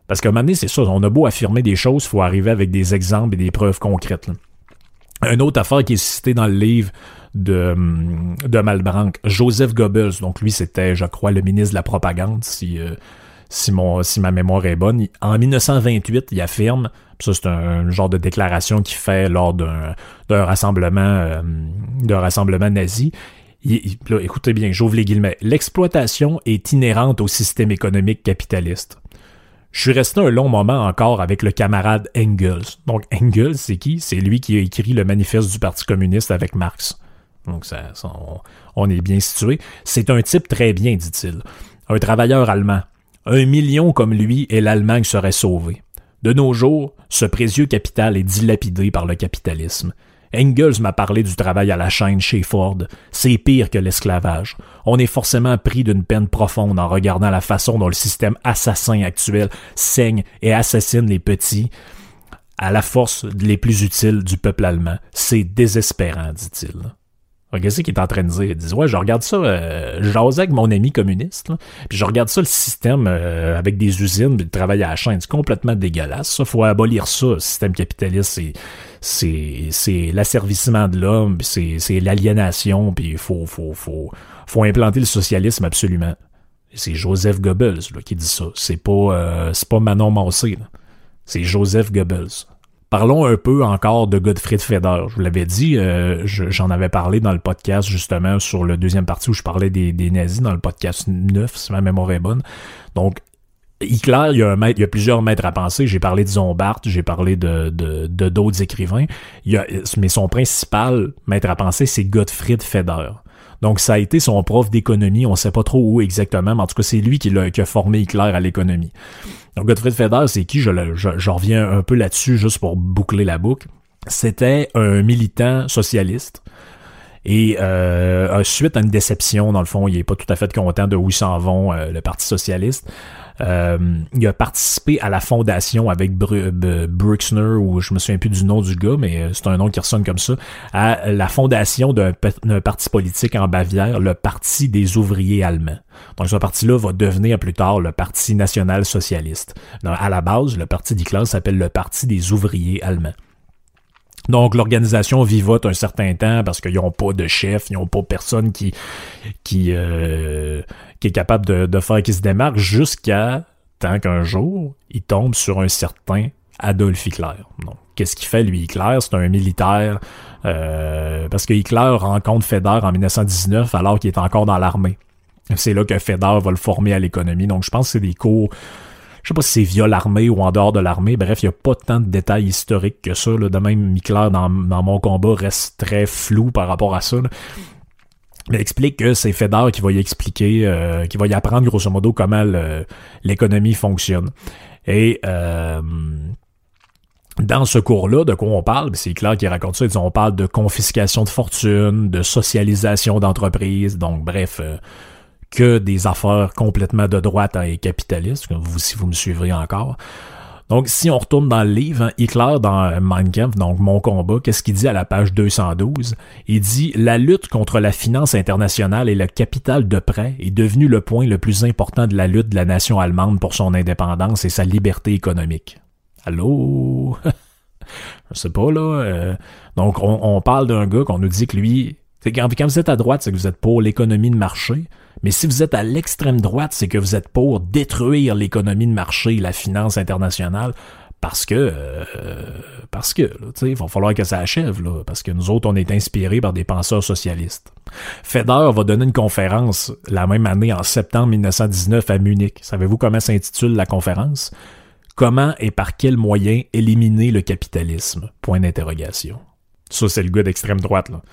parce qu'à un moment donné, c'est ça, on a beau affirmer des choses, il faut arriver avec des exemples et des preuves concrètes. Un Une autre affaire qui est citée dans le livre de, hum, de Joseph Goebbels, donc lui c'était, je crois, le ministre de la propagande, si, euh, ma mémoire est bonne. En 1928, il affirme, ça c'est un, genre de déclaration qu'il fait lors d'un rassemblement, d'un rassemblement nazi, écoutez bien, j'ouvre les guillemets. L'exploitation est inhérente au système économique capitaliste. Je suis resté un long moment encore avec le camarade Engels. Donc Engels, c'est qui? C'est lui qui a écrit le manifeste du Parti communiste avec Marx. Donc on, est bien situé. C'est un type très bien, dit-il. Un travailleur allemand. Un million comme lui et l'Allemagne serait sauvée. De nos jours, ce précieux capital est dilapidé par le capitalisme. Engels m'a parlé du travail à la chaîne chez Ford. C'est pire que l'esclavage. On est forcément pris d'une peine profonde en regardant la façon dont le système assassin actuel saigne et assassine les petits à la force les plus utiles du peuple allemand. C'est désespérant, dit-il. Qu'est-ce qu'il est en train de dire? Il dit Ouais, je regarde ça, euh, avec mon ami communiste, puis je regarde ça, le système euh, avec des usines, le travail à la chaîne, c'est complètement dégueulasse. Ça, faut abolir ça, le système capitaliste, c'est c'est, l'asservissement de l'homme, c'est, c'est l'aliénation, puis il faut, faut, faut, faut implanter le socialisme absolument. C'est Joseph Goebbels là, qui dit ça. C'est pas, euh, pas Manon Massé. C'est Joseph Goebbels. Parlons un peu encore de Gottfried Feder. Je vous l'avais dit, euh, j'en avais parlé dans le podcast justement sur le deuxième partie où je parlais des, nazis dans le podcast 9, si ma mémoire est bonne. Donc, Hitler, il y, a un maître, il y a plusieurs maîtres à penser. J'ai parlé de Zombart, j'ai parlé de, de, de d'autres écrivains. Il y a, mais son principal maître à penser, c'est Gottfried Feder. Donc, ça a été son prof d'économie. On sait pas trop où exactement, mais en tout cas, c'est lui qui, qui a formé Hitler à l'économie. Donc, Gottfried Feder, c'est qui? Je, je, reviens un peu là-dessus juste pour boucler la boucle. C'était un militant socialiste. Et euh, suite à une déception, dans le fond, il est pas tout à fait content de où ils s'en vont, euh, le Parti socialiste. Euh, il a participé à la fondation avec Bruxner, ou je me souviens plus du nom du gars, mais euh, c'est un nom qui ressemble comme ça, à la fondation d'un parti politique en Bavière, le Parti des ouvriers allemands. Donc ce parti-là va devenir plus tard le Parti national socialiste. à la base, le parti d'Hitler s'appelle le Parti des ouvriers allemands. Donc l'organisation vivote un certain temps parce qu'ils n'ont pas de chef, ils n'ont pas personne qui qui euh, est capable de, faire qui se démarque jusqu'à tant qu'un jour il tombe sur un certain Adolf Hitler. Qu'est-ce qu'il fait lui Hitler? C'est un militaire euh, parce que Hitler rencontre Feder en 1919 alors qu'il est encore dans l'armée. C'est là que Feder va le former à l'économie. Donc je pense que c'est des cours je sais pas si c'est via l'armée ou en dehors de l'armée. Bref, il n'y a pas tant de détails historiques que ça. Là. De même, Mikler, dans, mon combat, reste très flou par rapport à ça. Il explique que c'est Feder qui va y expliquer, euh, qui va y apprendre grosso modo comment l'économie fonctionne. Et euh, dans ce cours-là, de quoi on parle, ben, c'est clair qu'il raconte ça, on parle de confiscation de fortune, de socialisation d'entreprise, donc bref, euh, que des affaires complètement de droite et capitalistes, vous, si vous me suivrez encore. Donc, si on retourne dans le livre, hein, Hitler, dans Mein Kampf, donc Mon combat, qu'est-ce qu'il dit à la page 212? Il dit « La lutte contre la finance internationale et le capital de prêt est devenue le point le plus important de la lutte de la nation allemande pour son indépendance et sa liberté économique. » Allô? Je sais pas, là. Euh, donc, on, parle d'un gars qu'on nous dit que lui... Quand, quand vous êtes à droite, c'est que vous êtes pour l'économie de marché. Mais si vous êtes à l'extrême droite, c'est que vous êtes pour détruire l'économie de marché, la finance internationale, parce que euh, parce que il va falloir que ça achève là, parce que nous autres on est inspirés par des penseurs socialistes. Feder va donner une conférence la même année en septembre 1919 à Munich. Savez-vous comment s'intitule la conférence? Comment et par quels moyens éliminer le capitalisme? Point d'interrogation. Ça c'est le gars d'extrême droite là.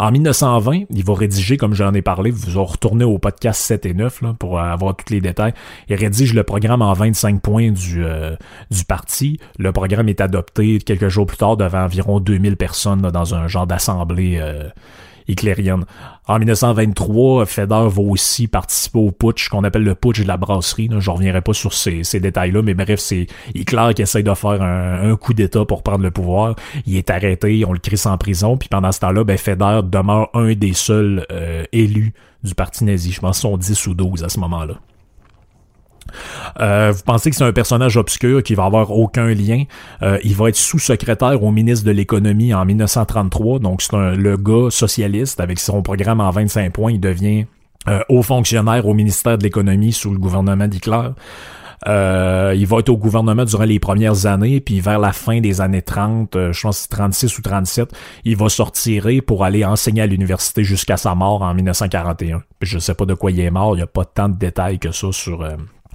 En 1920, il va rédiger, comme j'en ai parlé, vous allez retourner au podcast 7 et 9 là, pour avoir tous les détails. Il rédige le programme en 25 points du, euh, du parti. Le programme est adopté quelques jours plus tard devant environ 2000 personnes dans un genre d'assemblée euh, En 1923, Feder va aussi participer au putsch qu'on appelle le putsch de la brasserie. Je reviendrai pas sur ces, détails-là, mais bref, c'est Hitler qui essaye de faire un, coup d'État pour prendre le pouvoir. Il est arrêté, on le crisse en prison, puis pendant ce temps-là, ben, Feder demeure un des seuls euh, élus du parti nazi. Je pense qu'ils sont 10 ou 12 à ce moment-là. Euh, vous pensez que c'est un personnage obscur qui va avoir aucun lien? Euh, il va être sous-secrétaire au ministre de l'économie en 1933. Donc c'est le gars socialiste avec son programme en 25 points. Il devient euh, haut fonctionnaire au ministère de l'économie sous le gouvernement d'Hitler. il va être au gouvernement durant les premières années, puis vers la fin des années 30, je pense 36 ou 37, il va sortir pour aller enseigner à l'université jusqu'à sa mort en 1941. Je sais pas de quoi il est mort, il n'y a pas tant de détails que ça sur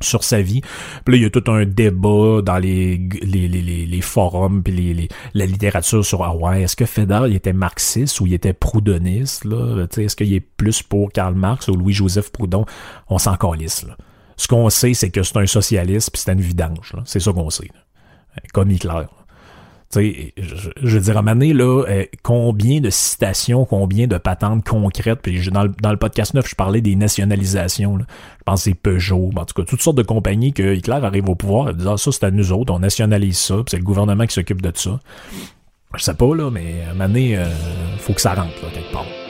sur sa vie. Puis là, il y a tout un débat dans les, les, les, les forums puis les, la littérature sur ah ouais, est-ce que Feder il était marxiste ou il était proudhoniste là, est-ce qu'il est plus pour Karl Marx ou Louis-Joseph Proudhon? On s'en calisse là. Ce qu'on sait, c'est que c'est un socialiste puis c'est une vidange. C'est ça qu'on sait. Comme Hitler je, je veux dire, à Mané, là, euh, combien de citations, combien de patentes concrètes, puis dans, le, dans le podcast 9, je parlais des nationalisations, là. je pense que c'est Peugeot, en tout cas, toutes sortes de compagnies que Hitler arrive au pouvoir, et ah, ça c'est à nous autres, on nationalise ça, c'est le gouvernement qui s'occupe de ça. Je sais pas, là, mais à Mané, euh, faut que ça rentre, là, quelque part.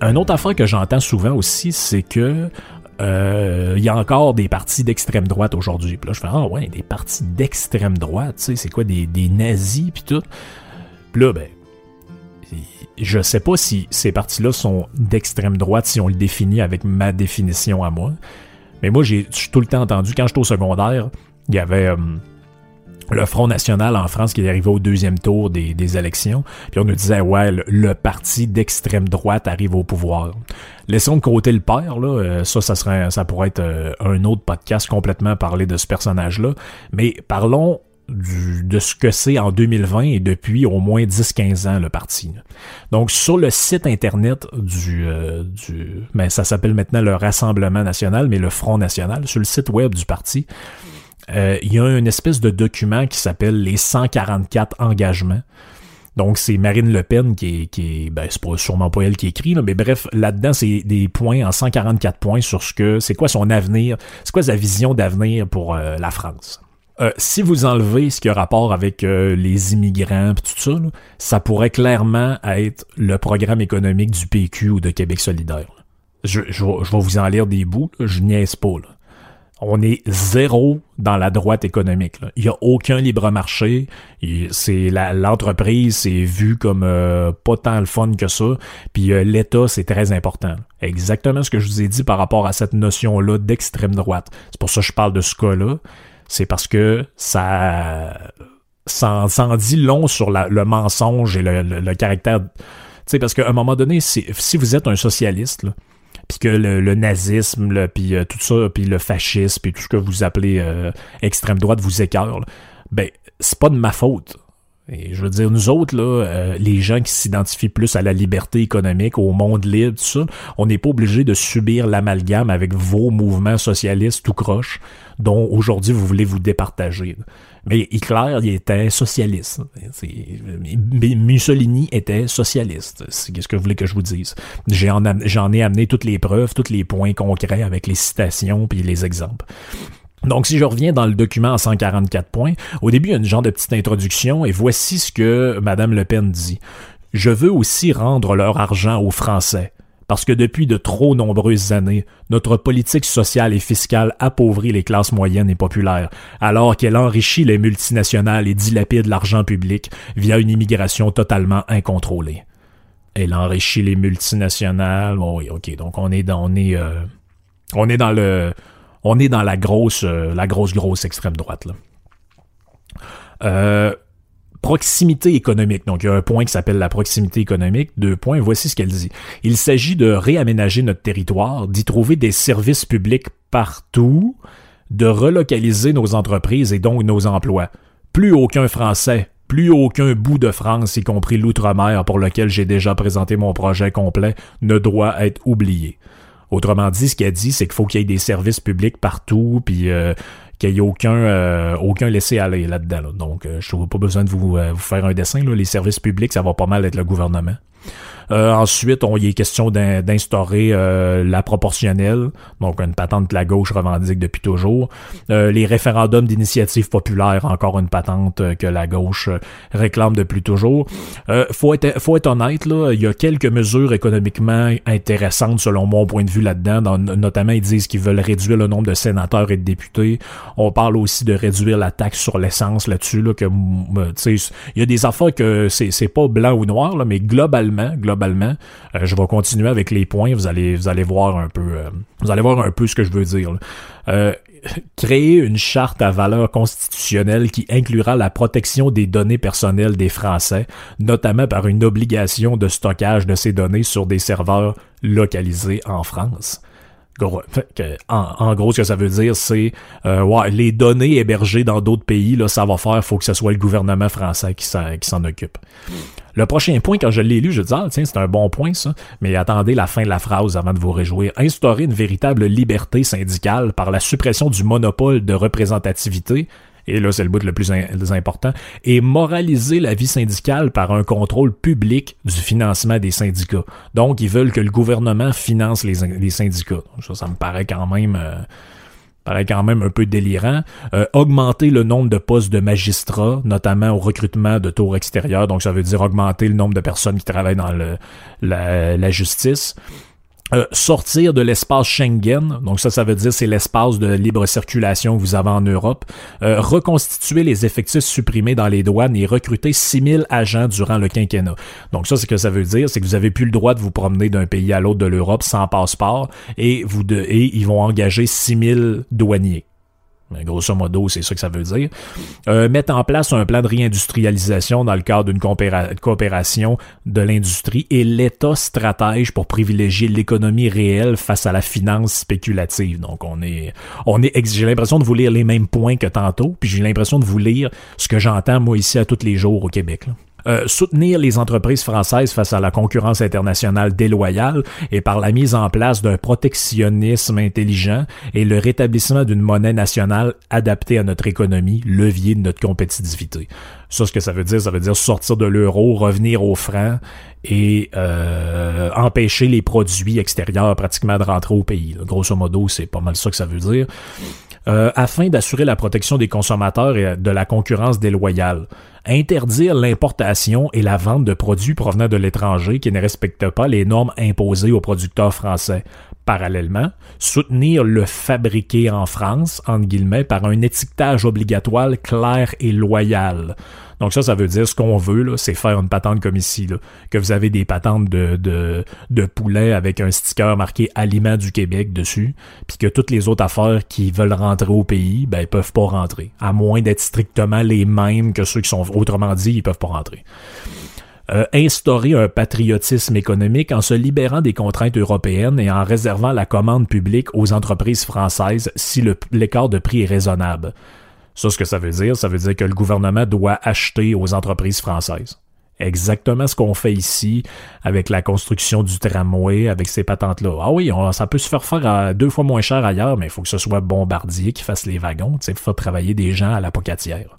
Un autre affaire que j'entends souvent aussi, c'est que euh, il y a encore des partis d'extrême droite aujourd'hui. Puis là, je fais Ah ouais, des partis d'extrême droite, tu sais, c'est quoi des, nazis puis tout. Puis là, ben, je sais pas si ces partis-là sont d'extrême droite, si on le définit avec ma définition à moi. Mais moi, j'ai tout le temps entendu, quand j'étais au secondaire, il y avait euh, le Front National en France qui est arrivé au deuxième tour des, élections. Puis on nous disait, ouais, le, parti d'extrême droite arrive au pouvoir. Laissons de côté le père, là. Euh, ça, ça, serait, ça pourrait être euh, un autre podcast complètement parler de ce personnage-là. Mais parlons de ce que c'est en 2020 et depuis au moins 10-15 ans le parti. Donc sur le site internet du, euh, du ben, ça s'appelle maintenant le Rassemblement national, mais le Front national, sur le site web du parti, euh, il y a une espèce de document qui s'appelle les 144 engagements. Donc, c'est Marine Le Pen qui est, qui est ben, c'est sûrement pas elle qui écrit, là, mais bref, là-dedans, c'est des points en 144 points sur ce que, c'est quoi son avenir, c'est quoi sa vision d'avenir pour euh, la France. Euh, si vous enlevez ce qui a rapport avec les immigrants tout ça, ça pourrait clairement être le programme économique du PQ ou de Québec solidaire. Je, vais vous en lire des bouts, je niaise pas. On est zéro dans la droite économique. Il n'y a aucun libre marché. C'est l'entreprise c'est vu comme euh, pas tant le fun que ça. Puis l'État c'est très important. Exactement ce que je vous ai dit par rapport à cette notion là d'extrême droite. C'est pour ça que je parle de ce cas-là c'est parce que ça, ça, en dit long sur le mensonge et le, caractère. Tu sais, parce qu'à un moment donné, si vous êtes un socialiste, puis que le, nazisme, puis euh, tout ça, puis le fascisme, puis tout ce que vous appelez euh, extrême droite vous écœure, ben c'est pas de ma faute. Et je veux dire, nous autres, là, euh, les gens qui s'identifient plus à la liberté économique, au monde libre, tout ça, on n'est pas obligé de subir l'amalgame avec vos mouvements socialistes tout croche, dont aujourd'hui vous voulez vous départager. Mais Hitler, était socialiste. Mussolini était socialiste. C'est ce que vous voulez que je vous dise? J'en ai amené toutes les preuves, tous les points concrets avec les citations puis les exemples. Donc, si je reviens dans le document en 144 points, au début, il y a une genre de petite introduction et voici ce que Madame Le Pen dit. Je veux aussi rendre leur argent aux Français. Parce que depuis de trop nombreuses années, notre politique sociale et fiscale appauvrit les classes moyennes et populaires, alors qu'elle enrichit les multinationales et dilapide l'argent public via une immigration totalement incontrôlée. Elle enrichit les multinationales. oui, ok. Donc on est dans, on est, euh, on est dans le, on est dans la grosse, euh, la grosse, grosse extrême droite. Là. Euh, proximité économique. Donc, il y a un point qui s'appelle la proximité économique. Deux points, voici ce qu'elle dit. Il s'agit de réaménager notre territoire, d'y trouver des services publics partout, de relocaliser nos entreprises et donc nos emplois. Plus aucun Français, plus aucun bout de France, y compris l'outre-mer pour lequel j'ai déjà présenté mon projet complet, ne doit être oublié. Autrement dit, ce qu'elle dit, c'est qu'il faut qu'il y ait des services publics partout, puis euh, qu'il n'y ait aucun, euh, aucun laisser-aller là-dedans. Donc, euh, je n'ai pas besoin de vous, vous faire un dessin. Là. Les services publics, ça va pas mal être le gouvernement. Euh, ensuite, on y est question d'instaurer euh, la proportionnelle, donc une patente que la gauche revendique depuis toujours. Euh, les référendums d'initiative populaire, encore une patente que la gauche réclame depuis toujours. faut être faut être honnête là, il y a quelques mesures économiquement intéressantes selon mon point de vue là-dedans. Notamment, ils disent qu'ils veulent réduire le nombre de sénateurs et de députés. On parle aussi de réduire la taxe sur l'essence là-dessus là que il y a des affaires que c'est pas blanc ou noir là, mais globalement, globalement globalement. Euh, je vais continuer avec les points. Vous allez, vous allez voir un peu, euh, vous allez voir un peu ce que je veux dire. Euh, créer une charte à valeur constitutionnelle qui inclura la protection des données personnelles des Français, notamment par une obligation de stockage de ces données sur des serveurs localisés en France. En, gros, ce que ça veut dire, c'est ouais, les données hébergées dans d'autres pays, là, ça va faire, faut que ce soit le gouvernement français qui s'en occupe. Le prochain point, quand je l'ai lu, je dis, ah, tiens, c'est un bon point, ça. Mais attendez la fin de la phrase avant de vous réjouir. Instaurer une véritable liberté syndicale par la suppression du monopole de représentativité et là c'est le bout le plus, important, et moraliser la vie syndicale par un contrôle public du financement des syndicats. Donc, ils veulent que le gouvernement finance les, syndicats. Ça, ça me paraît quand même... Euh, paraît quand même un peu délirant. Euh, augmenter le nombre de postes de magistrats, notamment au recrutement de tours extérieures, donc ça veut dire augmenter le nombre de personnes qui travaillent dans le, la justice. Euh, sortir de l'espace Schengen, donc ça, ça veut dire c'est l'espace de libre circulation que vous avez en Europe, euh, reconstituer les effectifs supprimés dans les douanes et recruter 6000 agents durant le quinquennat. Donc ça, ce que ça veut dire, c'est que vous avez plus le droit de vous promener d'un pays à l'autre de l'Europe sans passeport et vous et ils vont engager 6000 douaniers. Grosso modo, c'est ça que ça veut dire. Euh, mettre en place un plan de réindustrialisation dans le cadre d'une coopération de l'industrie et l'État stratège pour privilégier l'économie réelle face à la finance spéculative. Donc, on est, on est, j'ai l'impression de vous lire les mêmes points que tantôt, puis j'ai l'impression de vous lire ce que j'entends moi ici à tous les jours au Québec. Là. Euh, soutenir les entreprises françaises face à la concurrence internationale déloyale et par la mise en place d'un protectionnisme intelligent et le rétablissement d'une monnaie nationale adaptée à notre économie, levier de notre compétitivité. Ça, ce que ça veut dire, ça veut dire sortir de l'euro, revenir au franc et euh, empêcher les produits extérieurs pratiquement de rentrer au pays. Grosso modo, c'est pas mal ça que ça veut dire. Euh, afin d'assurer la protection des consommateurs et de la concurrence déloyale interdire l'importation et la vente de produits provenant de l'étranger qui ne respectent pas les normes imposées aux producteurs français. Parallèlement, soutenir le fabriqué en France, entre guillemets, par un étiquetage obligatoire clair et loyal. Donc ça, ça veut dire ce qu'on veut, c'est faire une patente comme ici, que vous avez des patentes de, de, poulet avec un sticker marqué Aliments du Québec dessus, puis que toutes les autres affaires qui veulent rentrer au pays, ben, peuvent pas rentrer, à moins d'être strictement les mêmes que ceux qui sont autrement dit, ils peuvent pas rentrer. Euh, instaurer un patriotisme économique en se libérant des contraintes européennes et en réservant la commande publique aux entreprises françaises si l'écart de prix est raisonnable. Ça, ce que ça veut dire, ça veut dire que le gouvernement doit acheter aux entreprises françaises. Exactement ce qu'on fait ici avec la construction du tramway, avec ces patentes-là. Ah oui, ça peut se faire faire à deux fois moins cher ailleurs, mais il faut que ce soit Bombardier qui fasse les wagons, sais, faire travailler des gens à la pocatière.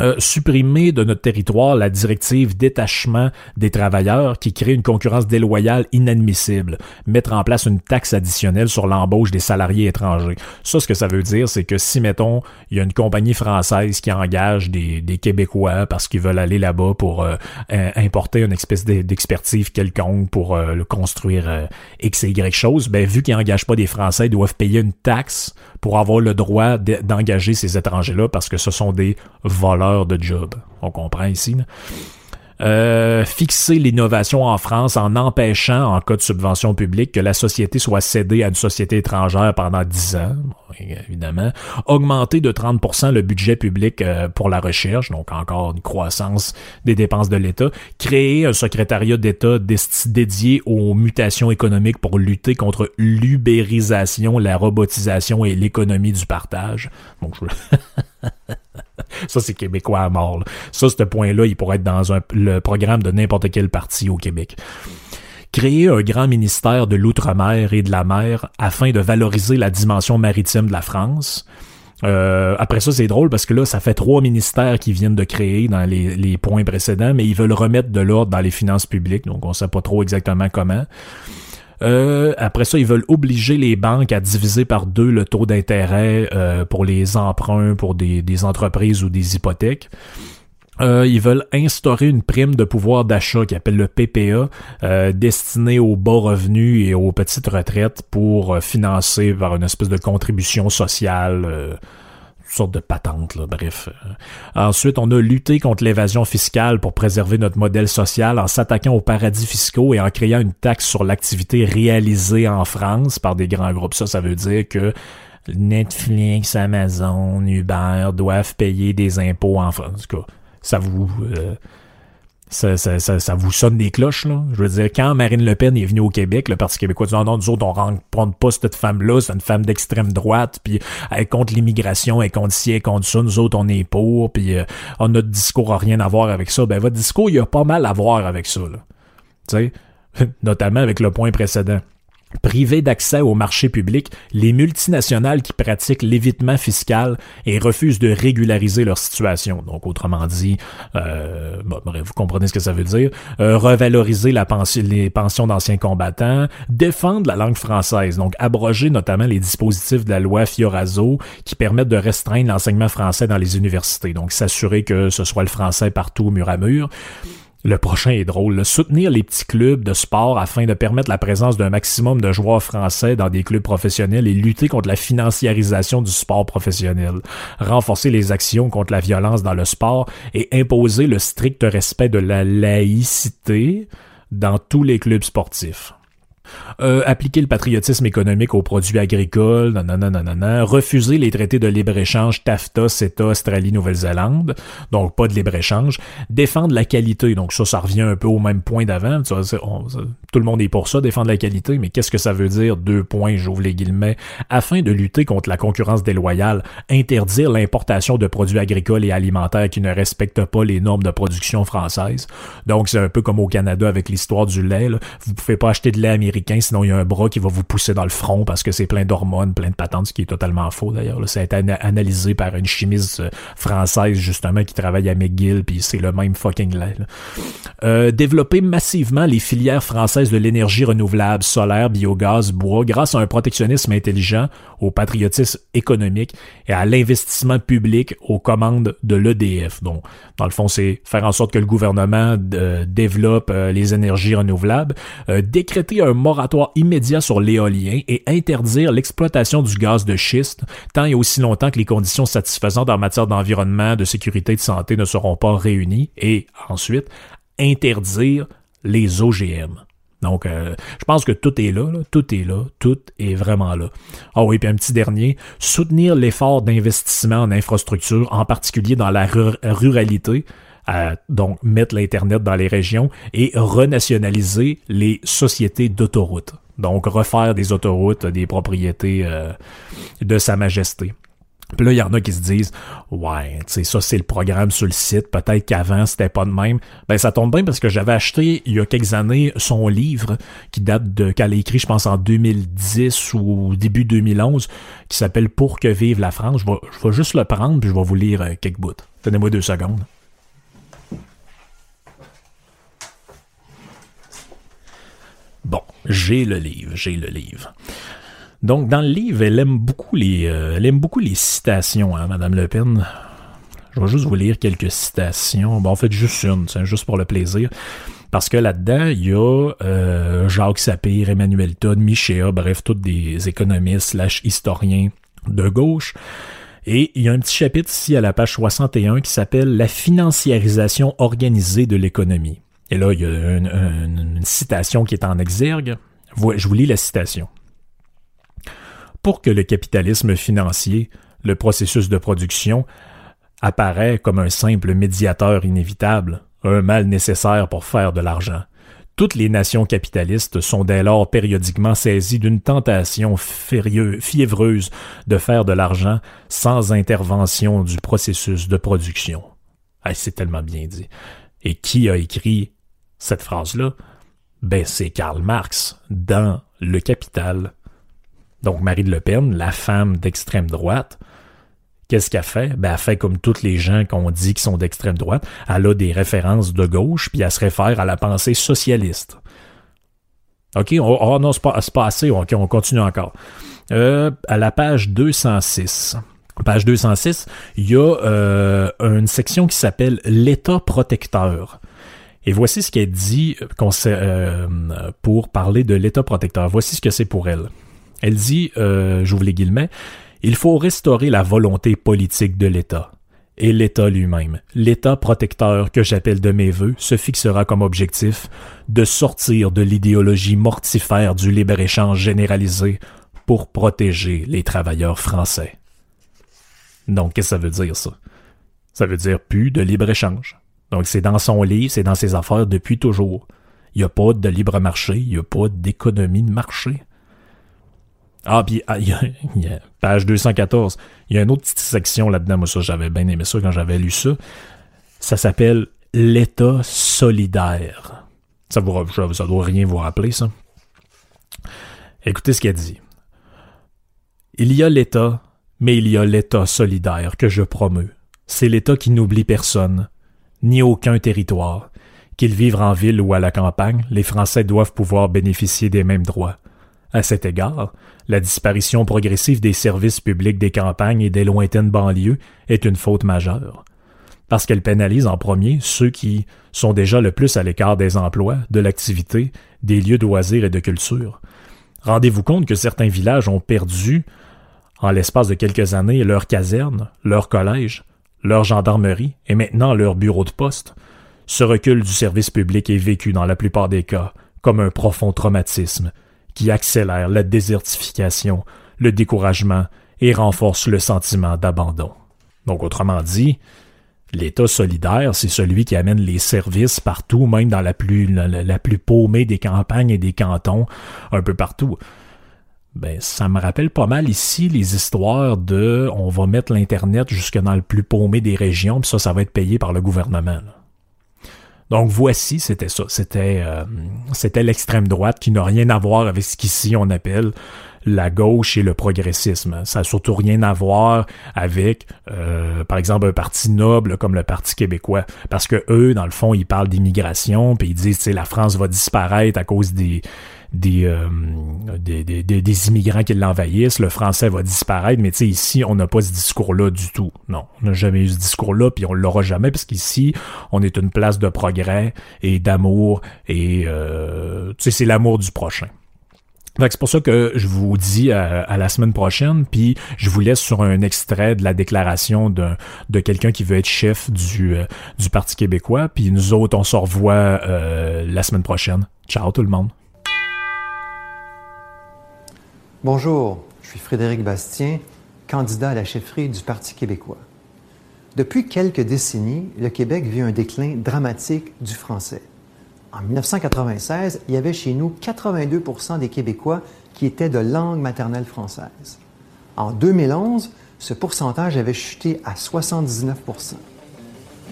Euh, supprimer de notre territoire la directive détachement des travailleurs qui crée une concurrence déloyale inadmissible, mettre en place une taxe additionnelle sur l'embauche des salariés étrangers. Ça, ce que ça veut dire, c'est que si, mettons, il y a une compagnie française qui engage des, Québécois parce qu'ils veulent aller là-bas pour euh, importer une espèce d'expertise quelconque pour euh, le construire X et Y chose, ben, vu qu'ils n'engagent pas des Français, ils doivent payer une taxe pour avoir le droit d'engager ces étrangers-là parce que ce sont des voleurs de job. On comprend ici. Euh, fixer l'innovation en France en empêchant, en cas de subvention publique, que la société soit cédée à une société étrangère pendant 10 ans, évidemment. Augmenter de 30% le budget public euh, pour la recherche, donc encore une croissance des dépenses de l'État. Créer un secrétariat d'État dédié aux mutations économiques pour lutter contre l'ubérisation, la robotisation et l'économie du partage. Ça, c'est québécois à mort. Ça, ce point-là, il pourrait être dans le programme de n'importe quel parti au Québec. Créer un grand ministère de l'outre-mer et de la mer afin de valoriser la dimension maritime de la France. Euh, après ça, c'est drôle parce que là, ça fait trois ministères qui viennent de créer dans les, les points précédents, mais ils veulent remettre de l'ordre dans les finances publiques, donc on sait pas trop exactement comment. Euh, après ça, ils veulent obliger les banques à diviser par deux le taux d'intérêt euh, pour les emprunts pour des, des, entreprises ou des hypothèques. Euh, ils veulent instaurer une prime de pouvoir d'achat qui appelle le PPA, euh, destinée aux bas revenus et aux petites retraites pour financer par une espèce de contribution sociale sorte de patente, là, bref. Ensuite, on a lutté contre l'évasion fiscale pour préserver notre modèle social en s'attaquant aux paradis fiscaux et en créant une taxe sur l'activité réalisée en France par des grands groupes. Ça, ça veut dire que Netflix, Amazon, Uber doivent payer des impôts en France. En tout cas, ça vous... Euh, ça, ça, ça, vous sonne des cloches, là? Je veux dire, quand Marine Le Pen est venue au Québec, le Parti québécois dit non, non, nous autres, on rencontre pas cette femme-là, c'est une femme d'extrême droite, puis elle est contre l'immigration, elle contre ci, elle contre ça, nous autres, on est pour, puis euh, notre discours a rien à voir avec ça. Ben, votre discours, il a pas mal à voir avec ça, là. Tu sais, notamment avec le point précédent. Priver d'accès au marché public les multinationales qui pratiquent l'évitement fiscal et refusent de régulariser leur situation. Donc, autrement dit, euh, vous comprenez ce que ça veut dire, euh, revaloriser la pension, les pensions d'anciens combattants, défendre la langue française, donc abroger notamment les dispositifs de la loi Fioraso qui permettent de restreindre l'enseignement français dans les universités. Donc, s'assurer que ce soit le français partout, mur à mur. Le prochain est drôle. Soutenir les petits clubs de sport afin de permettre la présence d'un maximum de joueurs français dans des clubs professionnels et lutter contre la financiarisation du sport professionnel. Renforcer les actions contre la violence dans le sport et imposer le strict respect de la laïcité dans tous les clubs sportifs. Euh, appliquer le patriotisme économique aux produits agricoles, nanana, refuser les traités de libre-échange TAFTA, CETA, Australie, Nouvelle-Zélande, donc pas de libre-échange, défendre la qualité, donc ça, ça revient un peu au même point d'avant, tout le monde est pour ça, défendre la qualité, mais qu'est-ce que ça veut dire, deux points, j'ouvre les guillemets, afin de lutter contre la concurrence déloyale, interdire l'importation de produits agricoles et alimentaires qui ne respectent pas les normes de production françaises, donc c'est un peu comme au Canada avec l'histoire du lait, là. vous pouvez pas acheter de lait américain sinon il y a un bras qui va vous pousser dans le front parce que c'est plein d'hormones, plein de patentes, ce qui est totalement faux d'ailleurs. Ça a été analysé par une chimiste euh, française justement qui travaille à McGill, puis c'est le même fucking lait. Euh, développer massivement les filières françaises de l'énergie renouvelable, solaire, biogaz, bois, grâce à un protectionnisme intelligent, au patriotisme économique et à l'investissement public aux commandes de l'EDF. Donc, dans le fond, c'est faire en sorte que le gouvernement euh, développe les énergies renouvelables, décréter un moratoire immédiat sur l'éolien et interdire l'exploitation du gaz de schiste tant et aussi longtemps que les conditions satisfaisantes en matière d'environnement, de sécurité et de santé ne seront pas réunies. Et ensuite interdire les OGM. Donc, euh, je pense que tout est là, tout est là, tout est vraiment là. Ah oui, puis un petit dernier, soutenir l'effort d'investissement en infrastructure, en particulier dans la ruralité, donc mettre l'Internet dans les régions et renationaliser les sociétés d'autoroutes. Donc refaire des autoroutes des propriétés euh, de Sa Majesté. Puis là, il y en a qui se disent Ouais, tu sais, ça c'est le programme sur le site, peut-être qu'avant c'était pas de même. Ben ça tombe bien parce que j'avais acheté il y a quelques années son livre qui date de qu'elle a écrit, je pense, en 2010 ou début 2011, qui s'appelle Pour que vive la France. Je vais, je vais juste le prendre puis je vais vous lire euh, quelques bouts. Tenez-moi deux secondes. Bon, j'ai le livre, j'ai le livre. Donc, dans le livre, elle aime beaucoup les, euh, elle aime beaucoup les citations, hein, Madame Le Pen. Je vais juste vous lire quelques citations. Bon, en fait, juste une, c'est juste pour le plaisir. Parce que là-dedans, il y a euh, Jacques Sapir, Emmanuel Todd, Michéa, bref, tous des économistes slash historiens de gauche. Et il y a un petit chapitre ici à la page 61 qui s'appelle La financiarisation organisée de l'économie. Et là, il y a une, citation qui est en exergue. Je vous lis la citation. Pour que le capitalisme financier, le processus de production, apparaît comme un simple médiateur inévitable, un mal nécessaire pour faire de l'argent. Toutes les nations capitalistes sont dès lors périodiquement saisies d'une tentation fiévreuse de faire de l'argent sans intervention du processus de production. C'est tellement bien dit. Et qui a écrit cette phrase-là? Ben, c'est Karl Marx dans Le Capital. Donc, Marie de Le Pen, la femme d'extrême droite, qu'est-ce qu'elle fait? Ben, elle fait comme toutes les gens qu'on dit qui sont d'extrême droite. Elle a des références de gauche, puis elle se réfère à la pensée socialiste. OK, oh, non, c'est pas, pas, assez. OK, on continue encore. Euh, à la page 206. Page 206, il y a euh, une section qui s'appelle L'État protecteur. Et voici ce qu'elle dit euh, euh, pour parler de l'État protecteur. Voici ce que c'est pour elle. Elle dit, euh, j'ouvre les guillemets, il faut restaurer la volonté politique de l'État. Et l'État lui-même, l'État protecteur que j'appelle de mes voeux, se fixera comme objectif de sortir de l'idéologie mortifère du libre-échange généralisé pour protéger les travailleurs français. Donc, qu'est-ce que ça veut dire, ça? Ça veut dire plus de libre-échange. Donc, c'est dans son livre, c'est dans ses affaires depuis toujours. Il n'y a pas de libre marché, il n'y a pas d'économie de marché. Ah, puis, ah, page 214, il y a une autre petite section là-dedans. Moi, ça, j'avais bien aimé ça quand j'avais lu ça. Ça s'appelle l'État solidaire. Ça, vous, ça doit rien vous rappeler, ça. Écoutez ce qu'elle dit. Il y a l'État, mais il y a l'État solidaire que je promeux. C'est l'État qui n'oublie personne, ni aucun territoire. Qu'ils vivent en ville ou à la campagne, les Français doivent pouvoir bénéficier des mêmes droits. À cet égard, la disparition progressive des services publics des campagnes et des lointaines banlieues est une faute majeure. Parce qu'elle pénalise en premier ceux qui sont déjà le plus à l'écart des emplois, de l'activité, des lieux de loisirs et de culture. Rendez-vous compte que certains villages ont perdu, en l'espace de quelques années, leur caserne, leur collège, leur gendarmerie et maintenant leur bureau de poste. Ce recul du service public est vécu dans la plupart des cas comme un profond traumatisme qui accélère la désertification, le découragement et renforce le sentiment d'abandon. Donc autrement dit, l'État solidaire, c'est celui qui amène les services partout, même dans la plus, la, plus paumée des campagnes et des cantons, un peu partout. Ben, ça me rappelle pas mal ici les histoires de on va mettre l'Internet jusque dans le plus paumé des régions, puis ça, ça va être payé par le gouvernement. Donc voici, c'était ça. C'était euh, c'était l'extrême droite qui n'a rien à voir avec ce qu'ici on appelle la gauche et le progressisme. Ça n'a surtout rien à voir avec, euh, par exemple, un parti noble comme le Parti québécois. Parce que eux, dans le fond, ils parlent d'immigration, puis ils disent, que la France va disparaître à cause des, euh, des, des, des, des, immigrants qui l'envahissent, le français va disparaître, mais tu sais, ici, on n'a pas ce discours-là du tout. Non, on n'a jamais eu ce discours-là, puis on l'aura jamais, parce qu'ici, on est une place de progrès et d'amour, et euh, c'est l'amour du prochain. C'est pour ça que je vous dis à, la semaine prochaine, puis je vous laisse sur un extrait de la déclaration de, de quelqu'un qui veut être chef du, euh, du Parti québécois, puis nous autres, on se revoit la semaine prochaine. Ciao tout le monde. Bonjour, je suis Frédéric Bastien, candidat à la chefferie du Parti québécois. Depuis quelques décennies, le Québec vit un déclin dramatique du français. En 1996, il y avait chez nous 82% des Québécois qui étaient de langue maternelle française. En 2011, ce pourcentage avait chuté à 79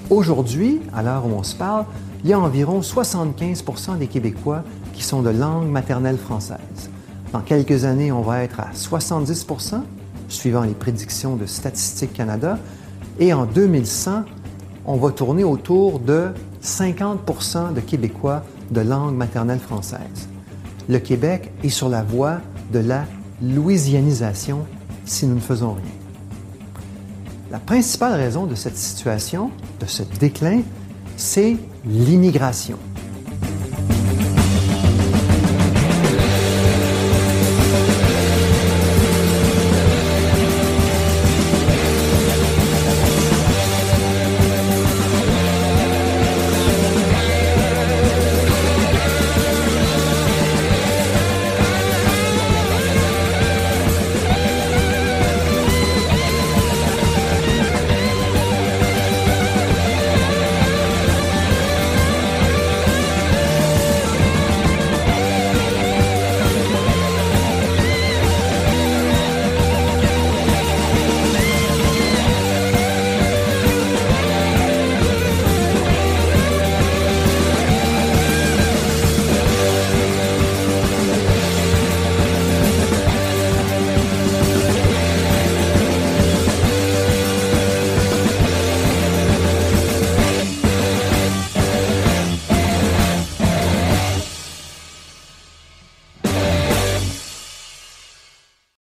Aujourd'hui, à l'heure où on se parle, il y a environ 75% des Québécois qui sont de langue maternelle française. Dans quelques années, on va être à 70% suivant les prédictions de Statistique Canada. Et en 2100, on va tourner autour de 50% de Québécois de langue maternelle française. Le Québec est sur la voie de la louisianisation si nous ne faisons rien. La principale raison de cette situation, de ce déclin, c'est l'immigration.